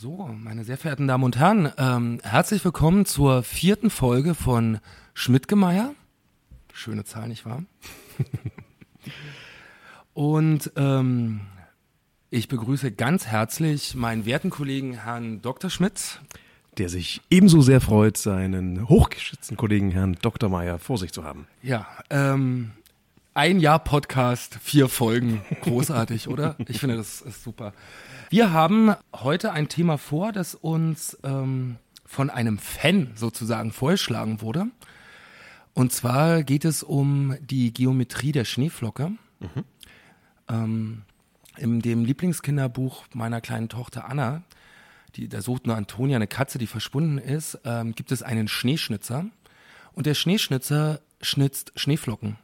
So, meine sehr verehrten Damen und Herren, ähm, herzlich willkommen zur vierten Folge von Schmidtgemeier. Schöne Zahl, nicht wahr? und ähm, ich begrüße ganz herzlich meinen werten Kollegen Herrn Dr. Schmidt. Der sich ebenso sehr freut, seinen hochgeschätzten Kollegen Herrn Dr. Meier vor sich zu haben. Ja, ähm, ein Jahr Podcast, vier Folgen. Großartig, oder? Ich finde, das ist super. Wir haben heute ein Thema vor, das uns ähm, von einem Fan sozusagen vorgeschlagen wurde. Und zwar geht es um die Geometrie der Schneeflocke. Mhm. Ähm, in dem Lieblingskinderbuch meiner kleinen Tochter Anna, die, da sucht nur Antonia eine Katze, die verschwunden ist, ähm, gibt es einen Schneeschnitzer. Und der Schneeschnitzer schnitzt Schneeflocken.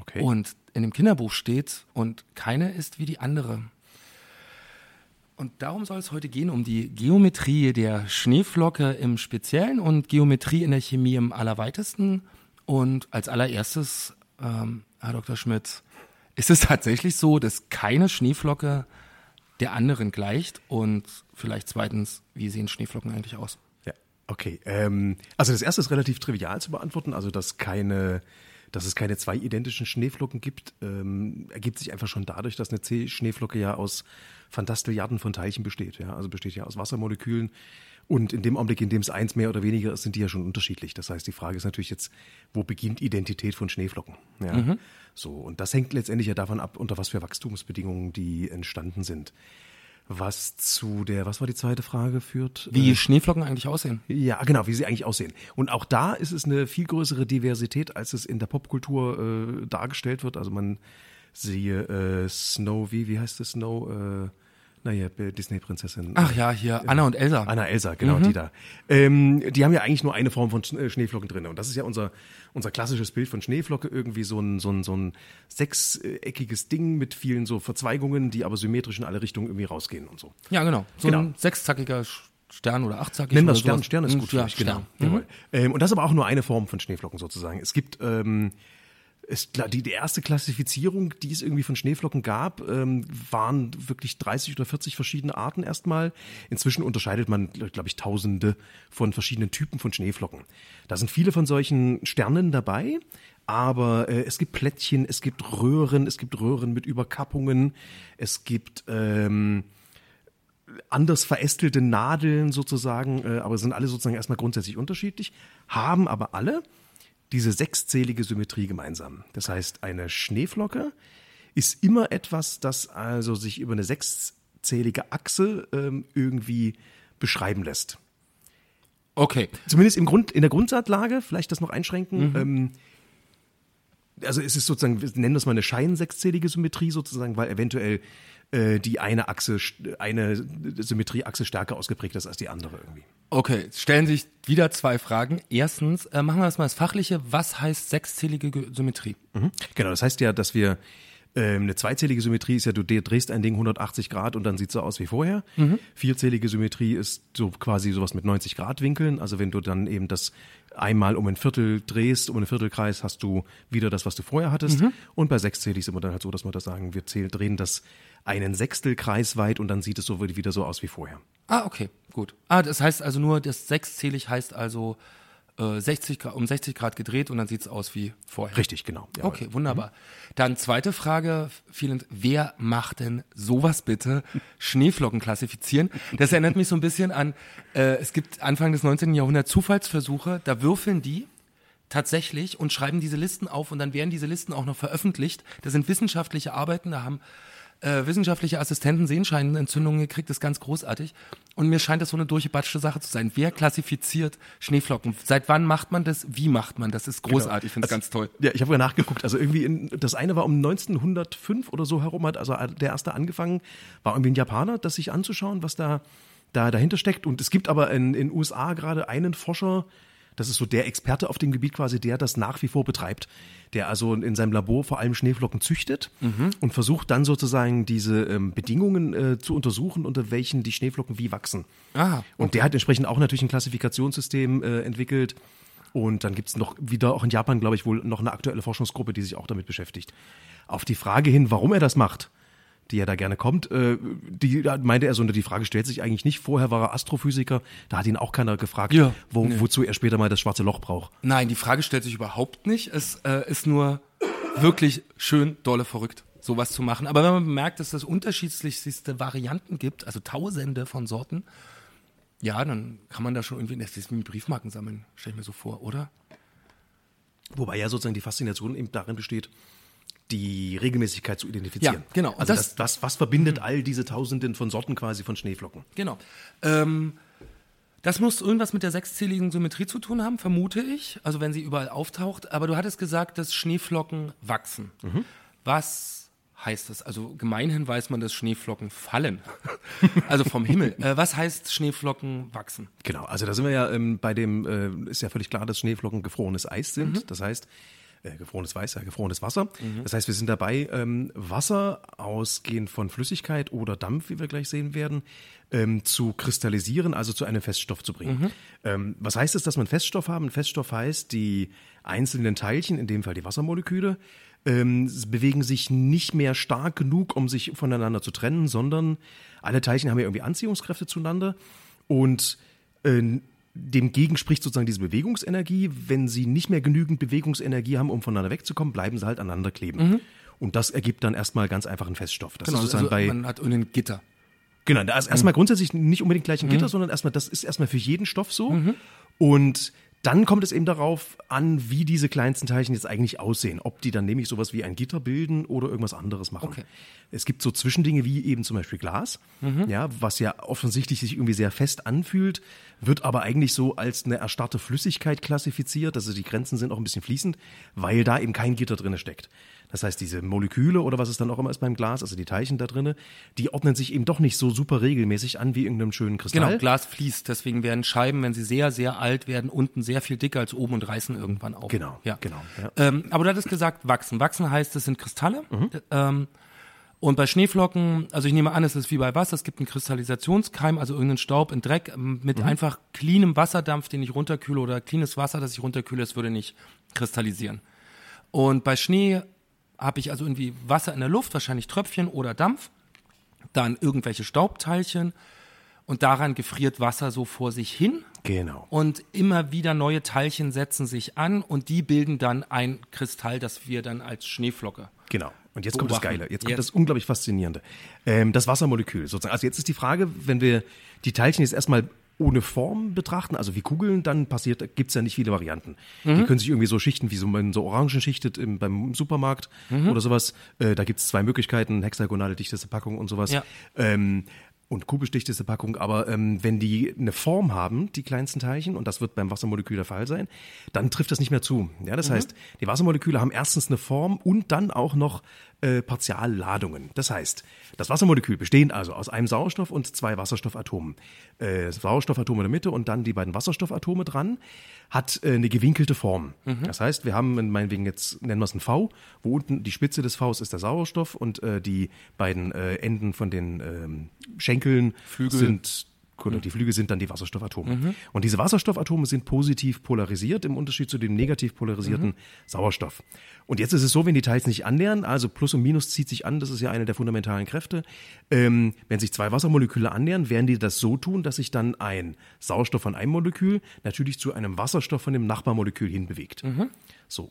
Okay. Und in dem Kinderbuch steht, und keine ist wie die andere. Und darum soll es heute gehen, um die Geometrie der Schneeflocke im Speziellen und Geometrie in der Chemie im Allerweitesten. Und als allererstes, ähm, Herr Dr. Schmidt, ist es tatsächlich so, dass keine Schneeflocke der anderen gleicht? Und vielleicht zweitens, wie sehen Schneeflocken eigentlich aus? Ja, okay. Ähm, also das erste ist relativ trivial zu beantworten, also dass keine dass es keine zwei identischen Schneeflocken gibt, ähm, ergibt sich einfach schon dadurch, dass eine C-Schneeflocke ja aus Fantastilliarden von Teilchen besteht. Ja? Also besteht ja aus Wassermolekülen. Und in dem Augenblick, in dem es eins mehr oder weniger ist, sind die ja schon unterschiedlich. Das heißt, die Frage ist natürlich jetzt, wo beginnt Identität von Schneeflocken? Ja? Mhm. So, und das hängt letztendlich ja davon ab, unter was für Wachstumsbedingungen die entstanden sind was zu der, was war die zweite Frage führt? Wie äh, Schneeflocken eigentlich aussehen. Ja, genau, wie sie eigentlich aussehen. Und auch da ist es eine viel größere Diversität, als es in der Popkultur äh, dargestellt wird. Also man siehe äh, Snow, wie, wie heißt es Snow? Äh, naja, Disney-Prinzessin. Ach ja, hier, Anna und Elsa. Anna, Elsa, genau, mhm. die da. Ähm, die haben ja eigentlich nur eine Form von äh, Schneeflocken drin. Und das ist ja unser, unser klassisches Bild von Schneeflocke, irgendwie so ein, so ein, so ein sechseckiges Ding mit vielen so Verzweigungen, die aber symmetrisch in alle Richtungen irgendwie rausgehen und so. Ja, genau. So genau. ein sechszackiger Stern oder achtzackig. Nennen wir Stern, Stern ist gut. Ja, genau. Mhm. Ähm, und das ist aber auch nur eine Form von Schneeflocken sozusagen. Es gibt ähm, ist die, die erste Klassifizierung, die es irgendwie von Schneeflocken gab, ähm, waren wirklich 30 oder 40 verschiedene Arten erstmal. Inzwischen unterscheidet man, glaube ich, Tausende von verschiedenen Typen von Schneeflocken. Da sind viele von solchen Sternen dabei, aber äh, es gibt Plättchen, es gibt Röhren, es gibt Röhren mit Überkappungen, es gibt ähm, anders verästelte Nadeln sozusagen, äh, aber sind alle sozusagen erstmal grundsätzlich unterschiedlich, haben aber alle diese sechszählige Symmetrie gemeinsam. Das heißt, eine Schneeflocke ist immer etwas, das also sich über eine sechszählige Achse ähm, irgendwie beschreiben lässt. Okay. Zumindest im Grund, in der Grundsaatlage, vielleicht das noch einschränken. Mhm. Ähm, also es ist sozusagen, wir nennen das mal eine scheinsechszählige Symmetrie sozusagen, weil eventuell äh, die eine Achse, eine Symmetrieachse stärker ausgeprägt ist als die andere irgendwie. Okay, stellen sich wieder zwei Fragen. Erstens, äh, machen wir das mal das Fachliche. Was heißt sechszählige Symmetrie? Mhm. Genau, das heißt ja, dass wir ähm, eine zweizählige Symmetrie ist ja, du drehst ein Ding 180 Grad und dann sieht es so aus wie vorher. Mhm. Vierzählige Symmetrie ist so quasi sowas mit 90 Grad Winkeln. Also wenn du dann eben das einmal um ein Viertel drehst, um einen Viertelkreis, hast du wieder das, was du vorher hattest. Mhm. Und bei sechszählig sind wir dann halt so, dass wir da sagen, wir zählen, drehen das einen Sechstelkreis weit und dann sieht es so wieder so aus wie vorher. Ah, okay, gut. Ah, das heißt also nur, das sechszählig heißt also äh, 60 Grad, um 60 Grad gedreht und dann sieht es aus wie vorher. Richtig, genau. Jawohl. Okay, wunderbar. Mhm. Dann zweite Frage, vielen, wer macht denn sowas bitte? Schneeflocken klassifizieren. Das erinnert mich so ein bisschen an, äh, es gibt Anfang des 19. Jahrhunderts Zufallsversuche, da würfeln die tatsächlich und schreiben diese Listen auf und dann werden diese Listen auch noch veröffentlicht. Das sind wissenschaftliche Arbeiten, da haben äh, wissenschaftliche Assistenten Sehenscheinentzündungen gekriegt, das ist ganz großartig. Und mir scheint das so eine durchgebatschte Sache zu sein. Wer klassifiziert Schneeflocken? Seit wann macht man das? Wie macht man das? Ist großartig, genau. ich finde es also, ganz toll. Ja, ich habe ja nachgeguckt. Also irgendwie, in, das eine war um 1905 oder so herum, hat also der erste angefangen, war irgendwie ein Japaner, das sich anzuschauen, was da, da dahinter steckt. Und es gibt aber in den USA gerade einen Forscher, das ist so der Experte auf dem Gebiet quasi, der das nach wie vor betreibt, der also in seinem Labor vor allem Schneeflocken züchtet mhm. und versucht dann sozusagen diese ähm, Bedingungen äh, zu untersuchen, unter welchen die Schneeflocken wie wachsen. Ah, okay. Und der hat entsprechend auch natürlich ein Klassifikationssystem äh, entwickelt. Und dann gibt es noch wieder, auch in Japan, glaube ich, wohl noch eine aktuelle Forschungsgruppe, die sich auch damit beschäftigt. Auf die Frage hin, warum er das macht, die ja da gerne kommt, äh, die da meinte er so, die Frage stellt sich eigentlich nicht. Vorher war er Astrophysiker, da hat ihn auch keiner gefragt, Ja. wo, Nee. wozu er später mal das schwarze Loch braucht. Nein, die Frage stellt sich überhaupt nicht. Es äh, ist nur wirklich schön, dolle verrückt, sowas zu machen. Aber wenn man bemerkt, dass es unterschiedlichste Varianten gibt, also tausende von Sorten, ja, dann kann man da schon irgendwie, das ist wie mit Briefmarken sammeln, stelle ich mir so vor, oder? Wobei ja sozusagen die Faszination eben darin besteht, die Regelmäßigkeit zu identifizieren. Ja, genau. Also Das- das, was, was verbindet all diese Tausenden von Sorten quasi von Schneeflocken? Genau. Ähm, das muss irgendwas mit der sechszähligen Symmetrie zu tun haben, vermute ich. Also wenn sie überall auftaucht. Aber du hattest gesagt, dass Schneeflocken wachsen. Was heißt das? Also gemeinhin weiß man, dass Schneeflocken fallen. also vom Himmel. Äh, was heißt Schneeflocken wachsen? Genau, also da sind wir ja ähm, bei dem, äh, ist ja völlig klar, dass Schneeflocken gefrorenes Eis sind. Mhm. Das heißt, äh, gefrorenes Weiß, ja, gefrorenes Wasser. Das heißt, wir sind dabei, ähm, Wasser ausgehend von Flüssigkeit oder Dampf, wie wir gleich sehen werden, ähm, zu kristallisieren, also zu einem Feststoff zu bringen. Mhm. Ähm, was heißt es, dass wir einen Feststoff haben? Ein Feststoff heißt, die einzelnen Teilchen, in dem Fall die Wassermoleküle, ähm, bewegen sich nicht mehr stark genug, um sich voneinander zu trennen, sondern alle Teilchen haben ja irgendwie Anziehungskräfte zueinander und äh, dem gegen spricht sozusagen diese Bewegungsenergie. Wenn sie nicht mehr genügend Bewegungsenergie haben, um voneinander wegzukommen, bleiben sie halt aneinander kleben. Und das ergibt dann erstmal ganz einfach einen Feststoff. Das ist sozusagen also bei, man hat irgendein Gitter. Genau, da ist erstmal grundsätzlich nicht unbedingt gleich ein Gitter, sondern erstmal, das ist erstmal für jeden Stoff so. Und dann kommt es eben darauf an, wie diese kleinsten Teilchen jetzt eigentlich aussehen. Ob die dann nämlich sowas wie ein Gitter bilden oder irgendwas anderes machen. Okay. Es gibt so Zwischendinge wie eben zum Beispiel Glas, ja, was ja offensichtlich sich irgendwie sehr fest anfühlt, wird aber eigentlich so als eine erstarrte Flüssigkeit klassifiziert. Also die Grenzen sind auch ein bisschen fließend, weil da eben kein Gitter drinne steckt. Das heißt, diese Moleküle oder was es dann auch immer ist beim Glas, also die Teilchen da drinne, die ordnen sich eben doch nicht so super regelmäßig an wie irgendeinem schönen Kristall. Genau, Glas fließt. Deswegen werden Scheiben, wenn sie sehr, sehr alt werden, unten sehr viel dicker als oben und reißen irgendwann auf. Genau, ja. genau, ja. Ähm, aber du hattest gesagt, wachsen. Wachsen heißt, es sind Kristalle. Mhm. Ähm, und bei Schneeflocken, also ich nehme an, es ist wie bei Wasser, es gibt einen Kristallisationskeim, also irgendeinen Staub, einen Dreck ähm, mit Mhm. einfach cleanem Wasserdampf, den ich runterkühle oder cleanes Wasser, das ich runterkühle, es würde nicht kristallisieren. Und bei Schnee habe ich also irgendwie Wasser in der Luft, wahrscheinlich Tröpfchen oder Dampf, dann irgendwelche Staubteilchen und daran gefriert Wasser so vor sich hin Genau. und immer wieder neue Teilchen setzen sich an und die bilden dann ein Kristall, das wir dann als Schneeflocke. Genau. Und jetzt kommt das Beobachten. Geile, jetzt kommt Jetzt. das unglaublich Faszinierende. Ähm, das Wassermolekül sozusagen. Also jetzt ist die Frage, wenn wir die Teilchen jetzt erstmal ohne Form betrachten, also wie Kugeln, dann passiert, gibt's ja nicht viele Varianten. Mhm. Die können sich irgendwie so schichten, wie so man so Orangen schichtet im, beim Supermarkt Mhm. oder sowas. Äh, da gibt's zwei Möglichkeiten, hexagonale dichteste Packung und sowas. Ja. Ähm, und kubischdichteste Packung, aber ähm, wenn die eine Form haben, die kleinsten Teilchen, und das wird beim Wassermolekül der Fall sein, dann trifft das nicht mehr zu. Ja, das heißt, die Wassermoleküle haben erstens eine Form und dann auch noch äh, Partialladungen. Das heißt, das Wassermolekül bestehend also aus einem Sauerstoff und zwei Wasserstoffatomen. Äh, Sauerstoffatome in der Mitte und dann die beiden Wasserstoffatome dran, hat äh, eine gewinkelte Form. Das heißt, wir haben, meinetwegen jetzt nennen wir es ein V, wo unten die Spitze des Vs ist der Sauerstoff und äh, die beiden äh, Enden von den ähm, Schenkeln Flügel. sind oder die Flügel sind dann die Wasserstoffatome. Und diese Wasserstoffatome sind positiv polarisiert im Unterschied zu dem negativ polarisierten Sauerstoff. Und jetzt ist es so, wenn die Teils nicht annähern, also Plus und Minus zieht sich an, das ist ja eine der fundamentalen Kräfte. Ähm, wenn sich zwei Wassermoleküle annähern, werden die das so tun, dass sich dann ein Sauerstoff von einem Molekül natürlich zu einem Wasserstoff von dem Nachbarmolekül hinbewegt. So.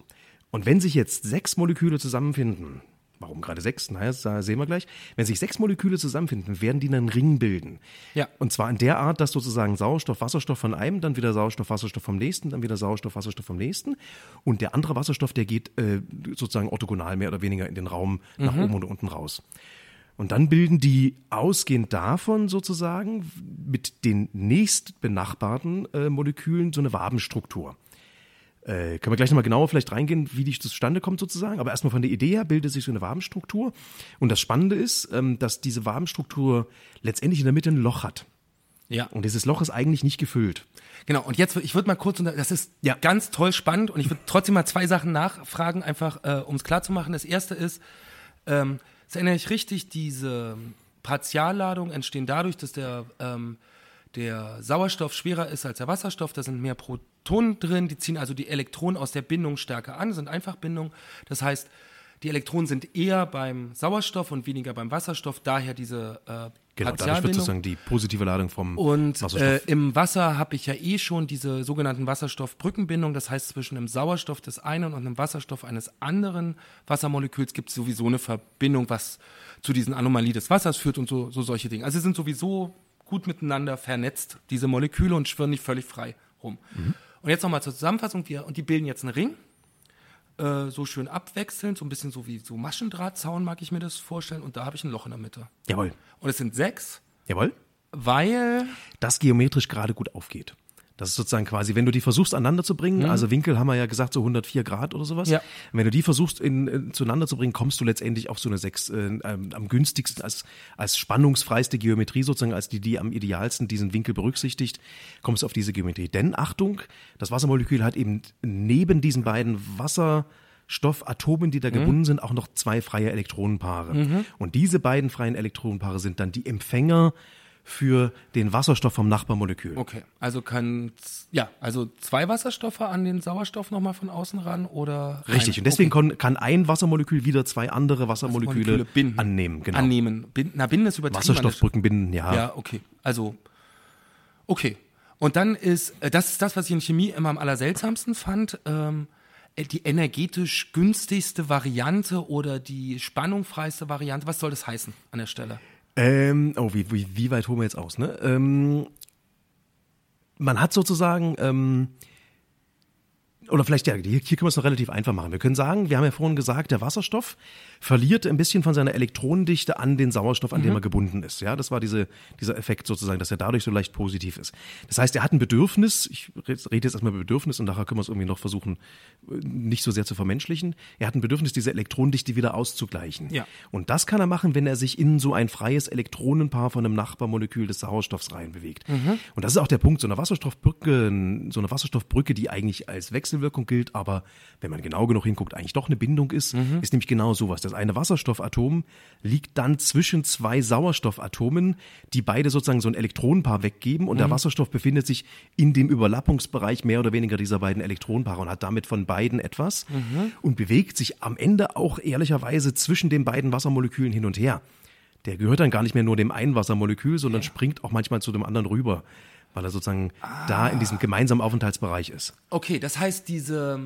Und wenn sich jetzt sechs Moleküle zusammenfinden, warum gerade sechs? Naja, das sehen wir gleich. Wenn sich sechs Moleküle zusammenfinden, werden die einen Ring bilden. Ja. Und zwar in der Art, dass sozusagen Sauerstoff, Wasserstoff von einem, dann wieder Sauerstoff, Wasserstoff vom nächsten, dann wieder Sauerstoff, Wasserstoff vom nächsten. Und der andere Wasserstoff, der geht äh, sozusagen orthogonal mehr oder weniger in den Raum nach oben und unten raus. Und dann bilden die ausgehend davon sozusagen mit den nächst benachbarten äh, Molekülen so eine Wabenstruktur. Äh, können wir gleich nochmal genauer vielleicht reingehen, wie die zustande kommt sozusagen. Aber erstmal von der Idee her bildet sich so eine Wabenstruktur. Und das Spannende ist, ähm, dass diese Wabenstruktur letztendlich in der Mitte ein Loch hat. Ja. Und dieses Loch ist eigentlich nicht gefüllt. Genau, und jetzt, ich würde mal kurz, das ist Ja. ganz toll spannend und ich würde trotzdem mal zwei Sachen nachfragen, einfach äh, um es klar zu machen. Das erste ist, ähm, das erinnere ich richtig, diese Partialladungen entstehen dadurch, dass der, ähm, der Sauerstoff schwerer ist als der Wasserstoff, da sind mehr Protonen drin, die ziehen also die Elektronen aus der Bindung stärker an, sind Einfachbindungen. Das heißt, die Elektronen sind eher beim Sauerstoff und weniger beim Wasserstoff, daher diese äh, Genau, dadurch wird sozusagen die positive Ladung vom und, Wasserstoff. Äh, im Wasser habe ich ja eh schon diese sogenannten Wasserstoffbrückenbindungen. Das heißt, zwischen dem Sauerstoff des einen und dem Wasserstoff eines anderen Wassermoleküls gibt es sowieso eine Verbindung, was zu diesen Anomalie des Wassers führt und so, so solche Dinge. Also sie sind sowieso gut miteinander vernetzt, diese Moleküle, und schwirren nicht völlig frei rum. Mhm. Und jetzt nochmal zur Zusammenfassung. Wir, und die bilden jetzt einen Ring äh, so schön abwechselnd, so ein bisschen so wie so Maschendrahtzaun, mag ich mir das vorstellen. Und da habe ich ein Loch in der Mitte. Jawohl. Und es sind sechs. Jawohl. Weil. Das geometrisch gerade gut aufgeht. Das ist sozusagen quasi, wenn du die versuchst aneinander zu bringen, mhm. also Winkel haben wir ja gesagt, so 104 Grad oder sowas. Ja. Wenn du die versuchst in, in, zueinander zu bringen, kommst du letztendlich auf so eine 6, äh, ähm, am günstigsten, als, als spannungsfreiste Geometrie sozusagen, als die, die am idealsten diesen Winkel berücksichtigt, kommst du auf diese Geometrie. Denn Achtung, das Wassermolekül hat eben neben diesen beiden Wasserstoffatomen, die da mhm. gebunden sind, auch noch zwei freie Elektronenpaare. Mhm. Und diese beiden freien Elektronenpaare sind dann die Empfänger für den Wasserstoff vom Nachbarmolekül. Okay, also kann ja, also zwei Wasserstoffe an den Sauerstoff nochmal von außen ran oder Richtig, und deswegen okay. kann ein Wassermolekül wieder zwei andere Wassermoleküle binden. annehmen, genau. Annehmen. Binden, na, binden ist übertrieben. Wasserstoffbrücken binden, ja. Ja, okay. Also okay. Und dann ist äh, das ist das, was ich in Chemie immer am allerseltsamsten fand. Ähm, äh, die energetisch günstigste Variante oder die spannungfreiste Variante. Was soll das heißen an der Stelle? Ähm, oh, wie, wie, wie weit holen wir jetzt aus? Ne? Ähm, man hat sozusagen ähm, oder vielleicht, ja, hier, hier können wir es noch relativ einfach machen. Wir können sagen, wir haben ja vorhin gesagt, der Wasserstoff verliert ein bisschen von seiner Elektronendichte an den Sauerstoff, an mhm. dem er gebunden ist. Ja, das war diese, dieser Effekt sozusagen, dass er dadurch so leicht positiv ist. Das heißt, er hat ein Bedürfnis, ich rede jetzt erstmal über Bedürfnis und nachher können wir es irgendwie noch versuchen, nicht so sehr zu vermenschlichen. Er hat ein Bedürfnis, diese Elektronendichte wieder auszugleichen. Ja. Und das kann er machen, wenn er sich in so ein freies Elektronenpaar von einem Nachbarmolekül des Sauerstoffs reinbewegt. Mhm. Und das ist auch der Punkt, so eine Wasserstoffbrücke, so eine Wasserstoffbrücke, die eigentlich als Wechsel Wechselwirkung gilt, aber wenn man genau genug hinguckt, eigentlich doch eine Bindung ist, mhm. ist nämlich genau sowas. Das eine Wasserstoffatom liegt dann zwischen zwei Sauerstoffatomen, die beide sozusagen so ein Elektronenpaar weggeben und mhm. der Wasserstoff befindet sich in dem Überlappungsbereich mehr oder weniger dieser beiden Elektronenpaare und hat damit von beiden etwas mhm. und bewegt sich am Ende auch ehrlicherweise zwischen den beiden Wassermolekülen hin und her der gehört dann gar nicht mehr nur dem einen Wassermolekül, sondern ja. springt auch manchmal zu dem anderen rüber weil er sozusagen ah. da in diesem gemeinsamen Aufenthaltsbereich ist. Okay, das heißt, diese,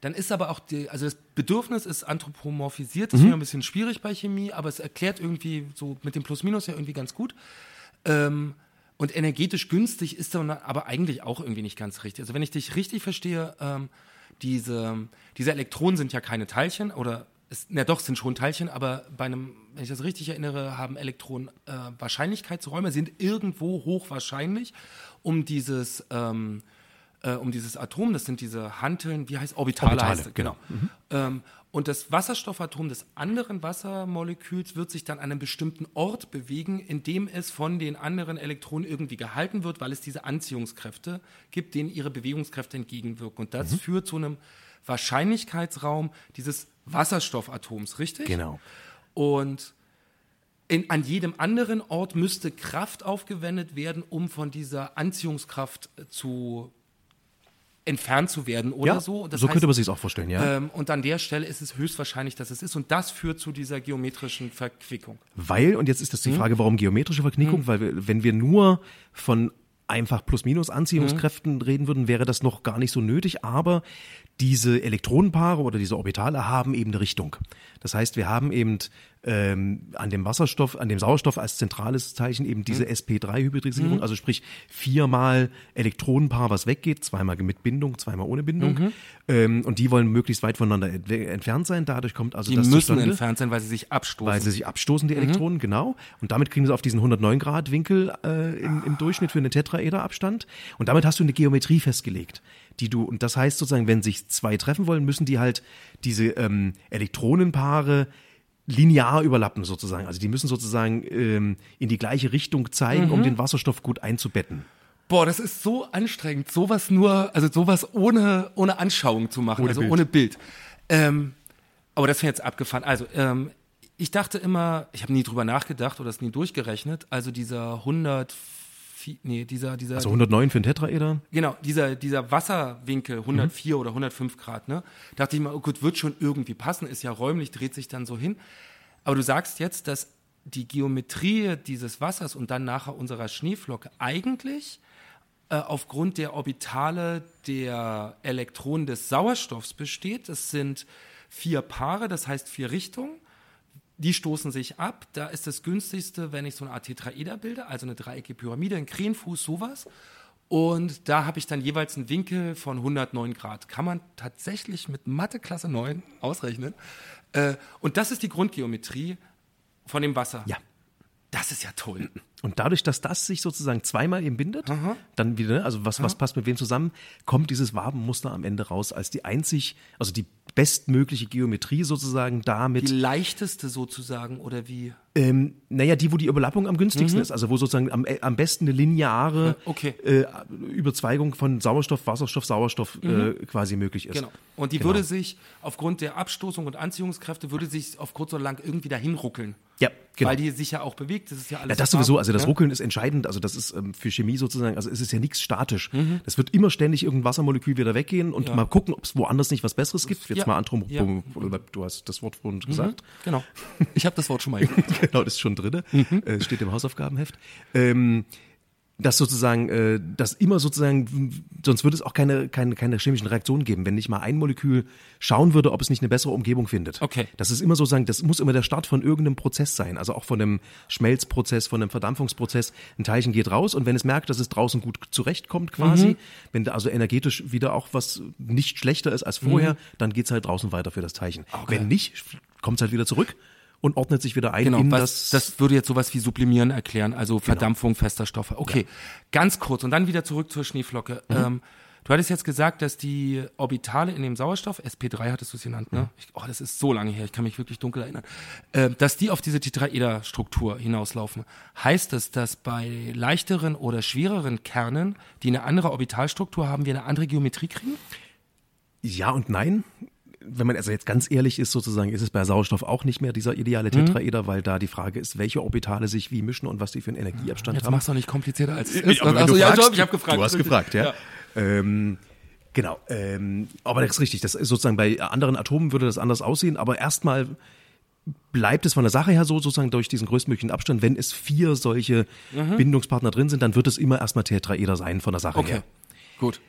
dann ist aber auch die, also das Bedürfnis ist anthropomorphisiert, das mhm. ist ein bisschen schwierig bei Chemie, aber es erklärt irgendwie so mit dem Plus-Minus ja irgendwie ganz gut. Ähm, und energetisch günstig ist dann aber eigentlich auch irgendwie nicht ganz richtig. Also wenn ich dich richtig verstehe, ähm, diese, diese Elektronen sind ja keine Teilchen oder es, na doch, sind schon Teilchen, aber bei einem, wenn ich das richtig erinnere, haben Elektronen äh, Wahrscheinlichkeitsräume, sind irgendwo hochwahrscheinlich um dieses, ähm, äh, um dieses Atom, das sind diese Hanteln, wie heißt Orbitale, Orbitale heißt genau. genau. Mhm. Ähm, und das Wasserstoffatom des anderen Wassermoleküls wird sich dann an einem bestimmten Ort bewegen, in dem es von den anderen Elektronen irgendwie gehalten wird, weil es diese Anziehungskräfte gibt, denen ihre Bewegungskräfte entgegenwirken. Und das mhm. führt zu einem Wahrscheinlichkeitsraum dieses Wasserstoffatoms, richtig? Genau. Und in, an jedem anderen Ort müsste Kraft aufgewendet werden, um von dieser Anziehungskraft äh, zu entfernt zu werden oder ja, so. Das so heißt, könnte man sich auch vorstellen, ja. Ähm, und an der Stelle ist es höchstwahrscheinlich, dass es ist. Und das führt zu dieser geometrischen Verquickung. Weil, und jetzt ist das die hm? Frage, warum geometrische Verquickung? Hm. Weil wir, wenn wir nur von einfach Plus-Minus-Anziehungskräften mhm. reden würden, wäre das noch gar nicht so nötig. Aber diese Elektronenpaare oder diese Orbitale haben eben eine Richtung. Das heißt, wir haben eben ähm, an dem Wasserstoff, an dem Sauerstoff als zentrales Zeichen eben diese mhm. sp3-Hybridisierung, mhm. also sprich viermal Elektronenpaar, was weggeht, zweimal mit Bindung, zweimal ohne Bindung. Mhm. Ähm, und die wollen möglichst weit voneinander entfernt sein. Dadurch kommt also die das müssen zustande, entfernt sein, weil sie sich abstoßen. Weil sie sich abstoßen, die mhm. Elektronen, genau. Und damit kriegen sie auf diesen 109 Grad Winkel äh, im, im Durchschnitt für einen Tetraederabstand. Und damit hast du eine Geometrie festgelegt die du, und das heißt sozusagen, wenn sich zwei treffen wollen, müssen die halt diese ähm, Elektronenpaare linear überlappen sozusagen. Also die müssen sozusagen ähm, in die gleiche Richtung zeigen, mhm. um den Wasserstoff gut einzubetten. Boah, das ist so anstrengend, sowas nur, also sowas ohne, ohne Anschauung zu machen, ohne also Bild. ohne Bild. Ähm, aber das wäre jetzt abgefahren. Also, ähm, ich dachte immer, ich habe nie drüber nachgedacht oder es nie durchgerechnet, also dieser 100 104, nee, dieser, dieser. Also 109 für ein Tetraeder? Genau, dieser, dieser Wasserwinkel 104 mhm. oder 105 Grad, ne? Dachte ich mal, oh gut, wird schon irgendwie passen, ist ja räumlich, dreht sich dann so hin. Aber du sagst jetzt, dass die Geometrie dieses Wassers und dann nachher unserer Schneeflocke eigentlich äh, aufgrund der Orbitale der Elektronen des Sauerstoffs besteht. Das sind vier Paare, das heißt vier Richtungen. Die stoßen sich ab. Da ist das günstigste, wenn ich so eine Art Tetraeder bilde, also eine dreieckige Pyramide, ein Krähenfuß, sowas. Und da habe ich dann jeweils einen Winkel von 109 Grad. Kann man tatsächlich mit Mathe Klasse 9 ausrechnen. Äh, und das ist die Grundgeometrie von dem Wasser. Ja. Das ist ja toll. Und dadurch, dass das sich sozusagen zweimal eben bindet, Aha. dann wieder, also was, was passt mit wem zusammen, kommt dieses Wabenmuster am Ende raus als die einzig, also die bestmögliche Geometrie sozusagen damit. Die leichteste sozusagen oder wie? Ähm, naja, die, wo die Überlappung am günstigsten mhm. ist, also wo sozusagen am, äh, am besten eine lineare okay. äh, Überzweigung von Sauerstoff, Wasserstoff, Sauerstoff äh, mhm. äh, quasi möglich ist. Genau. Und die genau. würde sich aufgrund der Abstoßung und Anziehungskräfte würde sich auf kurz oder lang irgendwie dahin ruckeln. Ja, genau. Weil die sich ja auch bewegt. Das ist ja alles. Ja, das sowieso. Also das ja? Ruckeln ist entscheidend. Also das ist ähm, für Chemie sozusagen. Also es ist ja nichts statisch. Mhm. Das wird immer ständig irgendein Wassermolekül wieder weggehen und ja. mal gucken, ob es woanders nicht was Besseres gibt. Jetzt ja. mal Antrom. Du hast das Wort vorhin mhm. gesagt. Genau. Ich habe das Wort schon mal gesagt. genau, das ist schon drin. Mhm. Äh, steht im Hausaufgabenheft. Ähm, dass sozusagen, äh, dass immer sozusagen, sonst würde es auch keine, keine, keine chemischen Reaktionen geben, wenn nicht mal ein Molekül schauen würde, ob es nicht eine bessere Umgebung findet. Okay. Das ist immer sozusagen, das muss immer der Start von irgendeinem Prozess sein, also auch von einem Schmelzprozess, von einem Verdampfungsprozess. Ein Teilchen geht raus und wenn es merkt, dass es draußen gut zurechtkommt quasi, mhm. wenn da also energetisch wieder auch was nicht schlechter ist als vorher, mhm. dann geht's halt draußen weiter für das Teilchen. Okay. Wenn nicht, kommt es halt wieder zurück und ordnet sich wieder ein genau, in was, das. Das würde jetzt sowas wie Sublimieren erklären, also genau. Verdampfung genau. fester Stoffe. Okay, ja. ganz kurz und dann wieder zurück zur Schneeflocke. Mhm. Ähm, du hattest jetzt gesagt, dass die Orbitale in dem Sauerstoff, SP3 hattest du es genannt, ne? Mhm. Ich, oh, das ist so lange her, ich kann mich wirklich dunkel erinnern, äh, dass die auf diese Tetraeder-Struktur hinauslaufen. Heißt das, dass bei leichteren oder schwereren Kernen, die eine andere Orbitalstruktur haben, wir eine andere Geometrie kriegen? Ja und nein wenn man also jetzt ganz ehrlich ist, sozusagen, ist es bei Sauerstoff auch nicht mehr dieser ideale mhm. Tetraeder, mhm. weil da die Frage ist, welche Orbitale sich wie mischen und was die für einen Energieabstand jetzt haben. Jetzt machst du nicht komplizierter als es ist. Aber also, ja, fragst, ich habe gefragt. Du hast gefragt, ja. ja. Ähm, genau. Ähm, aber das ist richtig. Das ist sozusagen bei anderen Atomen würde das anders aussehen, aber erstmal bleibt es von der Sache her so, sozusagen durch diesen größtmöglichen Abstand. Wenn es vier solche mhm. Bindungspartner drin sind, dann wird es immer erstmal Tetraeder sein von der Sache okay. her. Gut.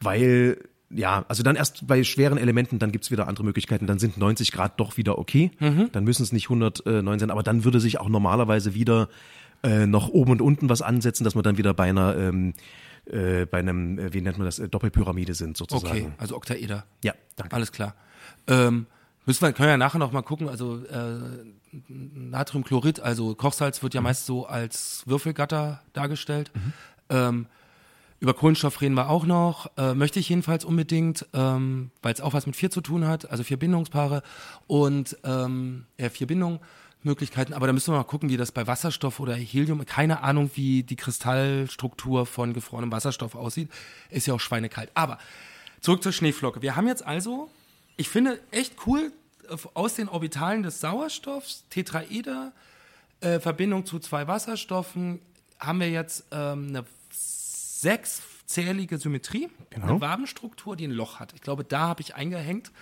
Weil ja, also dann erst bei schweren Elementen, dann gibt's wieder andere Möglichkeiten. Dann sind 90 Grad doch wieder okay. Mhm. Dann müssen es nicht 109 sein, aber dann würde sich auch normalerweise wieder äh, noch oben und unten was ansetzen, dass man dann wieder bei einer ähm, äh, bei einem, äh, wie nennt man das, äh, Doppelpyramide sind sozusagen. Okay, also Oktaeder. Ja, danke. Alles klar. Ähm, müssen wir, können wir ja nachher noch mal gucken, also äh, Natriumchlorid, also Kochsalz wird ja mhm. meist so als Würfelgatter dargestellt. Mhm. Ähm, über Kohlenstoff reden wir auch noch, äh, möchte ich jedenfalls unbedingt, ähm, weil es auch was mit vier zu tun hat, also vier Bindungspaare und ähm, ja, vier Bindungsmöglichkeiten. Aber da müssen wir mal gucken, wie das bei Wasserstoff oder Helium, keine Ahnung, wie die Kristallstruktur von gefrorenem Wasserstoff aussieht. Ist ja auch schweinekalt. Aber zurück zur Schneeflocke. Wir haben jetzt also, ich finde echt cool, aus den Orbitalen des Sauerstoffs, Tetraeder, äh, Verbindung zu zwei Wasserstoffen, haben wir jetzt ähm, eine sechszählige Symmetrie, genau. eine Wabenstruktur, die ein Loch hat. Ich glaube, da habe ich eingehängt.